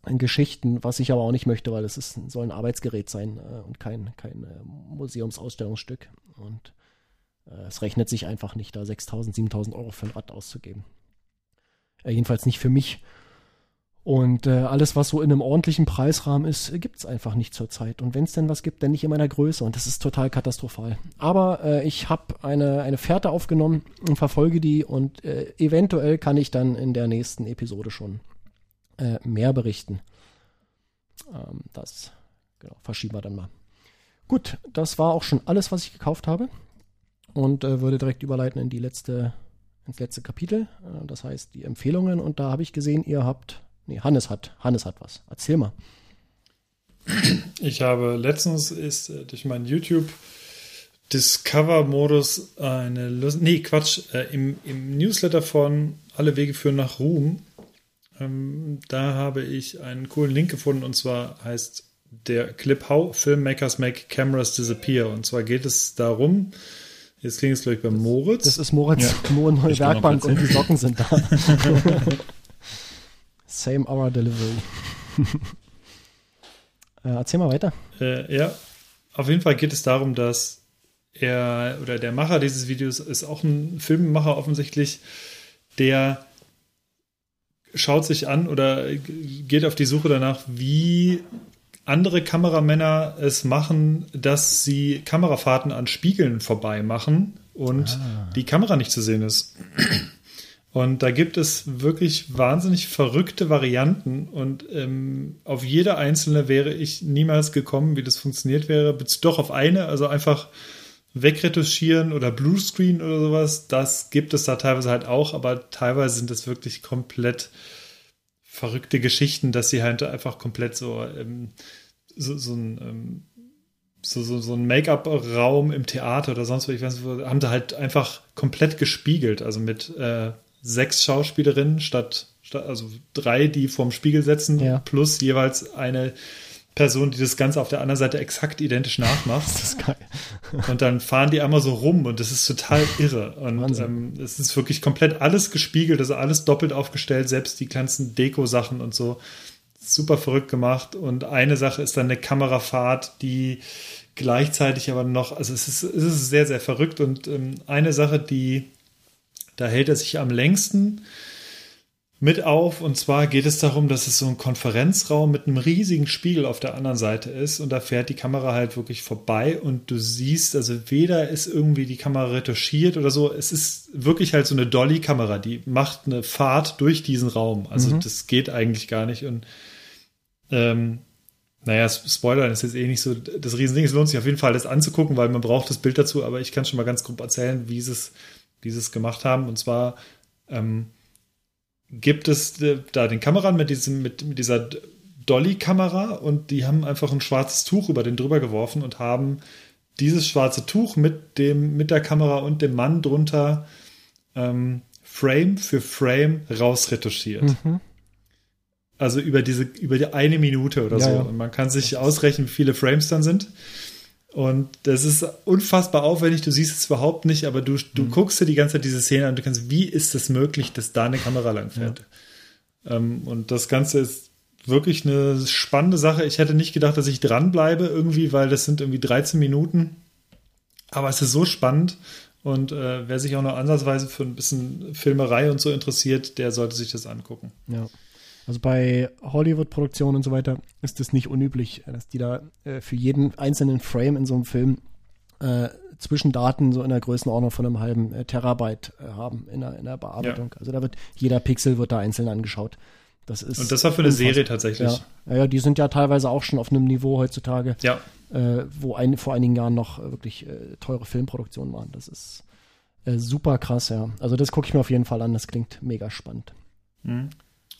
Geschichten, was ich aber auch nicht möchte, weil es soll ein Arbeitsgerät sein äh, und kein, kein äh, Museumsausstellungsstück. Und äh, es rechnet sich einfach nicht, da 6.000, 7.000 Euro für ein Rad auszugeben. Äh, jedenfalls nicht für mich. Und äh, alles, was so in einem ordentlichen Preisrahmen ist, äh, gibt es einfach nicht zurzeit. Und wenn es denn was gibt, dann nicht in meiner Größe. Und das ist total katastrophal. Aber äh, ich habe eine, eine Fährte aufgenommen und verfolge die. Und äh, eventuell kann ich dann in der nächsten Episode schon äh, mehr berichten. Ähm, das genau, verschieben wir dann mal. Gut, das war auch schon alles, was ich gekauft habe. Und äh, würde direkt überleiten in die letzte, ins letzte Kapitel. das heißt, die Empfehlungen. Und da habe ich gesehen, ihr habt Nee, Hannes hat, Hannes hat was. Erzähl mal. Ich habe letztens ist äh, durch meinen YouTube Discover-Modus eine Lust. Nee, Quatsch. Äh, im, Im Newsletter von Alle Wege führen nach Ruhm. Ähm, da habe ich einen coolen Link gefunden und zwar heißt der Clip How Filmmakers Make Cameras Disappear. Und zwar geht es darum, jetzt klingt es gleich bei Moritz. Das ist Moritz, ja. Moritz neue Werkbank und die Socken sind da. Same Hour Delivery. äh, erzähl mal weiter. Äh, ja, auf jeden Fall geht es darum, dass er oder der Macher dieses Videos ist auch ein Filmemacher offensichtlich, der schaut sich an oder geht auf die Suche danach, wie andere Kameramänner es machen, dass sie Kamerafahrten an Spiegeln vorbei machen und ah. die Kamera nicht zu sehen ist. Und da gibt es wirklich wahnsinnig verrückte Varianten. Und ähm, auf jede einzelne wäre ich niemals gekommen, wie das funktioniert wäre. Doch auf eine, also einfach wegretuschieren oder Bluescreen oder sowas, das gibt es da teilweise halt auch, aber teilweise sind es wirklich komplett verrückte Geschichten, dass sie halt einfach komplett so, ähm, so, so ein ähm, so, so, so ein Make-up-Raum im Theater oder sonst was, ich weiß nicht, haben sie halt einfach komplett gespiegelt, also mit äh, sechs Schauspielerinnen statt, statt also drei, die vorm Spiegel sitzen, ja. plus jeweils eine, Person, die das Ganze auf der anderen Seite exakt identisch nachmacht. Das ist geil. Und dann fahren die einmal so rum und das ist total irre. Und ähm, es ist wirklich komplett alles gespiegelt, also alles doppelt aufgestellt, selbst die ganzen Deko-Sachen und so. Super verrückt gemacht. Und eine Sache ist dann eine Kamerafahrt, die gleichzeitig aber noch, also es ist, es ist sehr, sehr verrückt. Und ähm, eine Sache, die, da hält er sich am längsten mit auf. Und zwar geht es darum, dass es so ein Konferenzraum mit einem riesigen Spiegel auf der anderen Seite ist. Und da fährt die Kamera halt wirklich vorbei und du siehst, also weder ist irgendwie die Kamera retuschiert oder so. Es ist wirklich halt so eine Dolly-Kamera, die macht eine Fahrt durch diesen Raum. Also mhm. das geht eigentlich gar nicht. Und ähm, naja, Spoiler ist jetzt eh nicht so das Riesending. Es lohnt sich auf jeden Fall, das anzugucken, weil man braucht das Bild dazu. Aber ich kann schon mal ganz grob erzählen, wie es, wie sie es gemacht haben. Und zwar ähm, gibt es äh, da den Kameramann mit, diesem, mit, mit dieser Dolly-Kamera und die haben einfach ein schwarzes Tuch über den drüber geworfen und haben dieses schwarze Tuch mit dem mit der Kamera und dem Mann drunter ähm, Frame für Frame rausretuschiert. Mhm. Also über diese über die eine Minute oder ja, so. Ja. Und man kann sich ausrechnen, wie viele Frames dann sind. Und das ist unfassbar aufwendig. Du siehst es überhaupt nicht, aber du, du mhm. guckst dir die ganze Zeit diese Szene an und du kannst, wie ist es möglich, dass da eine Kamera langfährt? Ja. Ähm, und das Ganze ist wirklich eine spannende Sache. Ich hätte nicht gedacht, dass ich dranbleibe irgendwie, weil das sind irgendwie 13 Minuten. Aber es ist so spannend. Und äh, wer sich auch noch ansatzweise für ein bisschen Filmerei und so interessiert, der sollte sich das angucken. Ja. Also bei Hollywood-Produktionen und so weiter ist es nicht unüblich, dass die da äh, für jeden einzelnen Frame in so einem Film äh, Zwischendaten so in der Größenordnung von einem halben äh, Terabyte äh, haben in der, in der Bearbeitung. Ja. Also da wird jeder Pixel wird da einzeln angeschaut. Das ist und das war für eine unfassbar. Serie tatsächlich. Ja. ja, die sind ja teilweise auch schon auf einem Niveau heutzutage, ja. äh, wo ein, vor einigen Jahren noch wirklich äh, teure Filmproduktionen waren. Das ist äh, super krass, ja. Also das gucke ich mir auf jeden Fall an. Das klingt mega spannend. Mhm.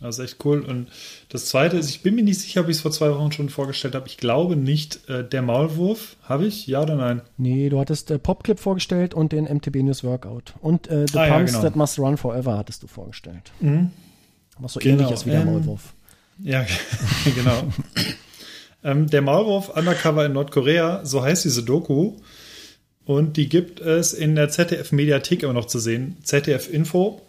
Also echt cool. Und das zweite ist, ich bin mir nicht sicher, ob ich es vor zwei Wochen schon vorgestellt habe. Ich glaube nicht, äh, der Maulwurf. Habe ich? Ja oder nein? Nee, du hattest äh, Popclip vorgestellt und den MTB News Workout. Und äh, The ah, Pumps ja, genau. That Must Run Forever hattest du vorgestellt. Mhm. Was so genau. ähnlich ist wie der ähm, Maulwurf. Ja, genau. ähm, der Maulwurf Undercover in Nordkorea, so heißt diese Doku. Und die gibt es in der ZDF-Mediathek immer noch zu sehen. ZDF Info.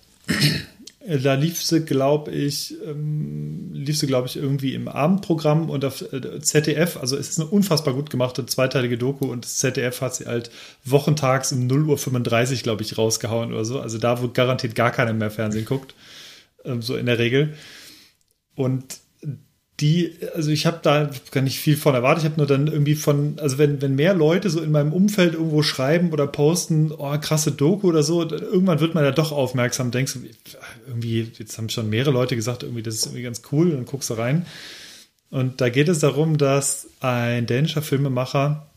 Da lief sie, glaube ich, ähm, lief sie, glaube ich, irgendwie im Abendprogramm und auf äh, ZDF. Also es ist eine unfassbar gut gemachte zweiteilige Doku und das ZDF hat sie halt wochentags um 0.35 Uhr, glaube ich, rausgehauen oder so. Also da, wo garantiert gar keiner mehr Fernsehen guckt. Ähm, so in der Regel. Und die, also ich habe da gar nicht viel von erwartet. Ich habe nur dann irgendwie von, also wenn, wenn mehr Leute so in meinem Umfeld irgendwo schreiben oder posten, oh, krasse Doku oder so, irgendwann wird man ja doch aufmerksam, denkst du, irgendwie, jetzt haben schon mehrere Leute gesagt, irgendwie, das ist irgendwie ganz cool, dann guckst du rein. Und da geht es darum, dass ein dänischer Filmemacher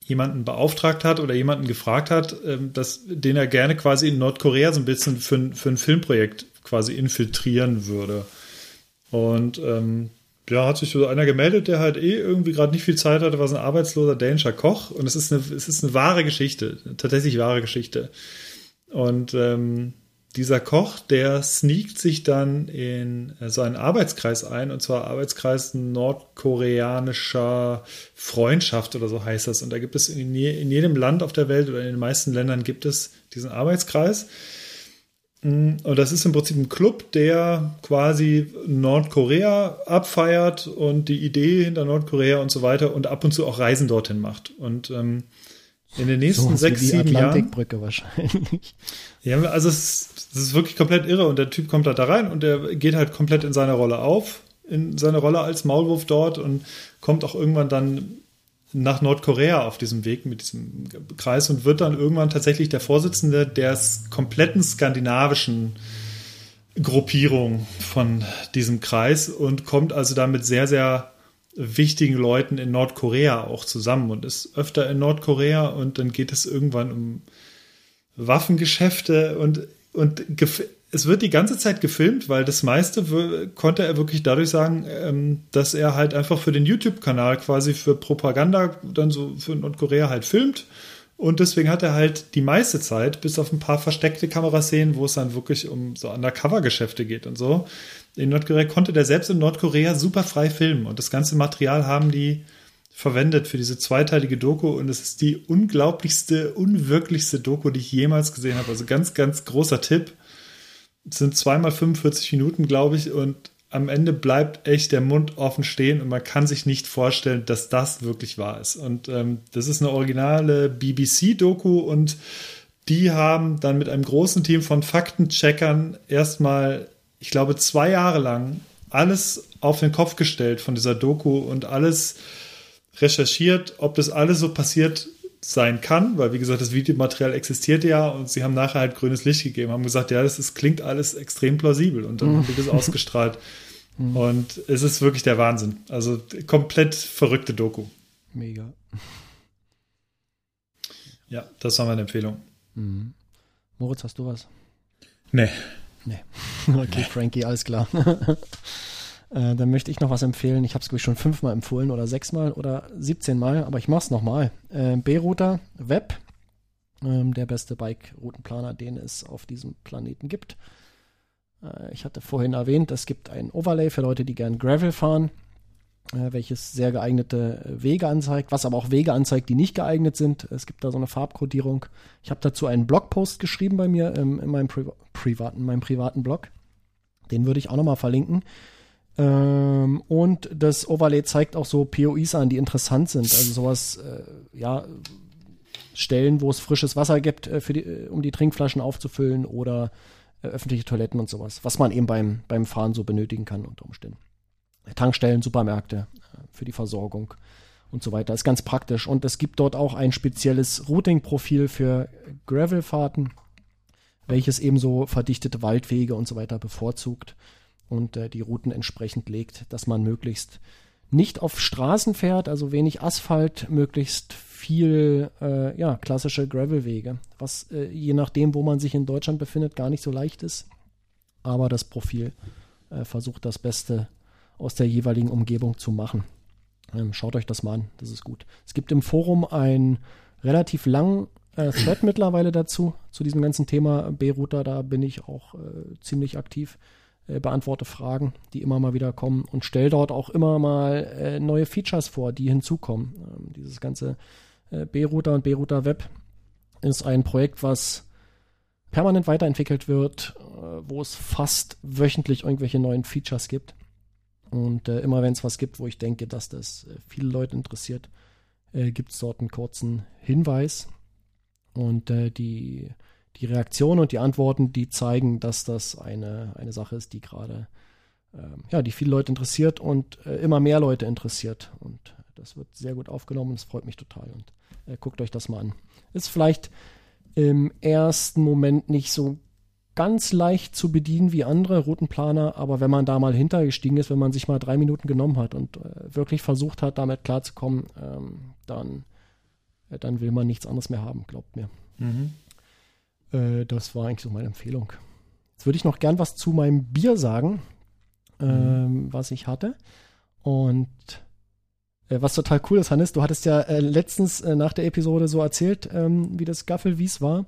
jemanden beauftragt hat oder jemanden gefragt hat, ähm, dass, den er gerne quasi in Nordkorea so ein bisschen für, für ein Filmprojekt quasi infiltrieren würde. Und ähm, ja, hat sich so einer gemeldet, der halt eh irgendwie gerade nicht viel Zeit hatte, war so ein arbeitsloser dänischer Koch. Und es ist eine, es ist eine wahre Geschichte, eine tatsächlich wahre Geschichte. Und ähm, dieser Koch, der sneakt sich dann in so einen Arbeitskreis ein, und zwar Arbeitskreis nordkoreanischer Freundschaft oder so heißt das. Und da gibt es in, in jedem Land auf der Welt oder in den meisten Ländern gibt es diesen Arbeitskreis. Mm, und das ist im Prinzip ein Club, der quasi Nordkorea abfeiert und die Idee hinter Nordkorea und so weiter und ab und zu auch Reisen dorthin macht. Und ähm, in den nächsten so sechs, sieben Jahren. Atlantikbrücke wahrscheinlich. Ja, also es ist, es ist wirklich komplett irre und der Typ kommt halt da rein und der geht halt komplett in seiner Rolle auf, in seiner Rolle als Maulwurf dort und kommt auch irgendwann dann nach Nordkorea auf diesem Weg mit diesem Kreis und wird dann irgendwann tatsächlich der Vorsitzende der kompletten skandinavischen Gruppierung von diesem Kreis und kommt also da mit sehr, sehr wichtigen Leuten in Nordkorea auch zusammen und ist öfter in Nordkorea und dann geht es irgendwann um Waffengeschäfte und, und es wird die ganze Zeit gefilmt, weil das meiste konnte er wirklich dadurch sagen, ähm, dass er halt einfach für den YouTube-Kanal quasi für Propaganda dann so für Nordkorea halt filmt Und deswegen hat er halt die meiste Zeit, bis auf ein paar versteckte Kameraszenen, wo es dann wirklich um so Undercover-Geschäfte geht und so, in Nordkorea konnte der selbst in Nordkorea super frei filmen. Und das ganze Material haben die verwendet für diese zweiteilige Doku. Und es ist die unglaublichste, unwirklichste Doku, die ich jemals gesehen habe. Also ganz, ganz großer Tipp. Sind zweimal 45 Minuten, glaube ich. Und am Ende bleibt echt der Mund offen stehen und man kann sich nicht vorstellen, dass das wirklich wahr ist. Und ähm, das ist eine originale BBC-Doku und die haben dann mit einem großen Team von Faktencheckern erstmal, ich glaube, zwei Jahre lang alles auf den Kopf gestellt von dieser Doku und alles recherchiert, ob das alles so passiert sein kann, weil wie gesagt, das Videomaterial existiert ja und sie haben nachher halt grünes Licht gegeben, haben gesagt, ja, das ist, klingt alles extrem plausibel und dann haben die das ausgestrahlt. Mhm. Und es ist wirklich der Wahnsinn. Also komplett verrückte Doku. Mega. Ja, das war meine Empfehlung. Mhm. Moritz, hast du was? Nee. Nee. Okay, Frankie, alles klar. äh, dann möchte ich noch was empfehlen. Ich habe es, schon fünfmal empfohlen oder sechsmal oder 17 Mal, aber ich mache es nochmal. Äh, B-Router Web, ähm, der beste Bike-Routenplaner, den es auf diesem Planeten gibt. Äh, ich hatte vorhin erwähnt, es gibt ein Overlay für Leute, die gern Gravel fahren, äh, welches sehr geeignete Wege anzeigt, was aber auch Wege anzeigt, die nicht geeignet sind. Es gibt da so eine Farbkodierung. Ich habe dazu einen Blogpost geschrieben bei mir in, in, meinem, Pri privaten, in meinem privaten Blog. Den würde ich auch nochmal verlinken. Ähm, und das Overlay zeigt auch so POIs an, die interessant sind. Also sowas, äh, ja, Stellen, wo es frisches Wasser gibt, äh, die, äh, um die Trinkflaschen aufzufüllen oder äh, öffentliche Toiletten und sowas, was man eben beim, beim Fahren so benötigen kann unter Umständen. Tankstellen, Supermärkte äh, für die Versorgung und so weiter. Ist ganz praktisch. Und es gibt dort auch ein spezielles Routing-Profil für Gravelfahrten, welches ebenso verdichtete Waldwege und so weiter bevorzugt und äh, die Routen entsprechend legt, dass man möglichst nicht auf Straßen fährt, also wenig Asphalt, möglichst viel äh, ja, klassische Gravelwege, was äh, je nachdem, wo man sich in Deutschland befindet, gar nicht so leicht ist. Aber das Profil äh, versucht das Beste aus der jeweiligen Umgebung zu machen. Ähm, schaut euch das mal an, das ist gut. Es gibt im Forum einen relativ langen äh, Thread mittlerweile dazu, zu diesem ganzen Thema B-Router, da bin ich auch äh, ziemlich aktiv. Äh, beantworte Fragen, die immer mal wieder kommen und stelle dort auch immer mal äh, neue Features vor, die hinzukommen. Ähm, dieses ganze äh, B-Router und B-Router Web ist ein Projekt, was permanent weiterentwickelt wird, äh, wo es fast wöchentlich irgendwelche neuen Features gibt. Und äh, immer wenn es was gibt, wo ich denke, dass das äh, viele Leute interessiert, gibt es dort einen kurzen Hinweis. Und die die Reaktionen und die Antworten, die zeigen, dass das eine, eine Sache ist, die gerade, ähm, ja, die viele Leute interessiert und äh, immer mehr Leute interessiert. Und das wird sehr gut aufgenommen und es freut mich total. Und äh, guckt euch das mal an. Ist vielleicht im ersten Moment nicht so ganz leicht zu bedienen wie andere Routenplaner, aber wenn man da mal hintergestiegen ist, wenn man sich mal drei Minuten genommen hat und äh, wirklich versucht hat, damit klarzukommen, ähm, dann, äh, dann will man nichts anderes mehr haben, glaubt mir. Mhm. Äh, das war eigentlich so meine Empfehlung. Jetzt würde ich noch gern was zu meinem Bier sagen, ähm, was ich hatte. Und äh, was total cool ist, Hannes, du hattest ja äh, letztens äh, nach der Episode so erzählt, ähm, wie das Gaffelwies war.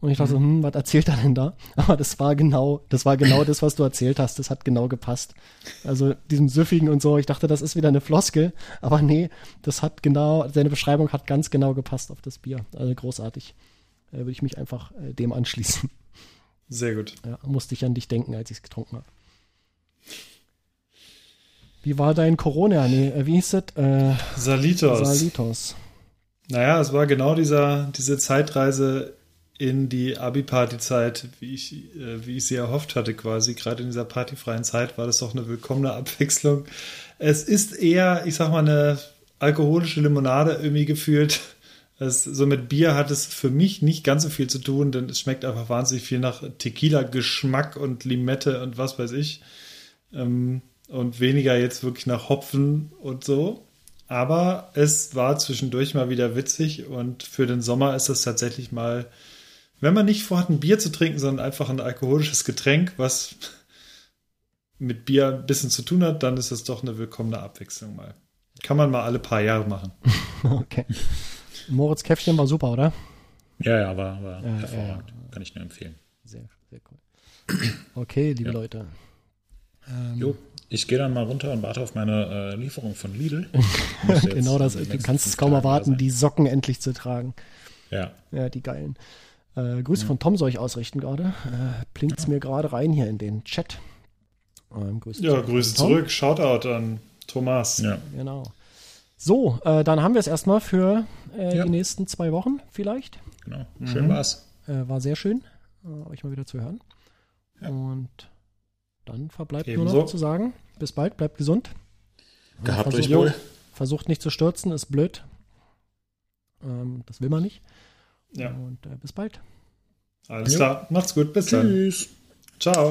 Und ich dachte mhm. so, hm, was erzählt er denn da? Aber das war genau, das war genau das, was du erzählt hast. Das hat genau gepasst. Also diesem Süffigen und so. Ich dachte, das ist wieder eine Floskel. Aber nee, das hat genau, seine Beschreibung hat ganz genau gepasst auf das Bier. Also großartig äh, würde ich mich einfach äh, dem anschließen. Sehr gut. Ja, musste ich an dich denken, als ich es getrunken habe. Wie war dein Corona? Nee, äh, wie hieß es? Äh, Salitos. Salitos. Naja, es war genau dieser, diese Zeitreise in die Abi-Party-Zeit, wie ich, äh, wie ich sie erhofft hatte, quasi. Gerade in dieser partyfreien Zeit war das doch eine willkommene Abwechslung. Es ist eher, ich sag mal, eine alkoholische Limonade irgendwie gefühlt das, so mit Bier hat es für mich nicht ganz so viel zu tun, denn es schmeckt einfach wahnsinnig viel nach Tequila-Geschmack und Limette und was weiß ich. Ähm, und weniger jetzt wirklich nach Hopfen und so. Aber es war zwischendurch mal wieder witzig und für den Sommer ist das tatsächlich mal, wenn man nicht vorhat, ein Bier zu trinken, sondern einfach ein alkoholisches Getränk, was mit Bier ein bisschen zu tun hat, dann ist es doch eine willkommene Abwechslung mal. Kann man mal alle paar Jahre machen. okay. Moritz Käffchen war super, oder? Ja, ja, war, war Ja, hervorragend. Kann ich nur empfehlen. Sehr, sehr cool. Okay, liebe Ja. Leute. Ähm, Jo, ich gehe dann mal runter und warte auf meine äh, Lieferung von Lidl. Genau das. Du kannst es kaum erwarten, die Socken endlich zu tragen. Ja, Ja, die geilen. Äh, Grüße von Tom soll ich ausrichten gerade. Äh, Blinkt's mir gerade rein hier in den Chat. Ähm, Grüße Ja, zurück Grüße zurück. Shoutout an Thomas. ja. Genau. So, äh, dann haben wir es erstmal für äh, Ja. die nächsten zwei Wochen vielleicht. genau. Schön war's. Äh, war sehr schön, äh, euch mal wieder zu hören. Und dann verbleibt nur Ebenso. noch zu sagen, bis bald, bleibt gesund. Gehabt versucht- euch wohl. Versucht nicht zu stürzen, ist blöd. Ähm, das will man nicht. Ja, Und äh, bis bald. alles klar. Macht's gut. Bis dann. Tschüss. Ciao.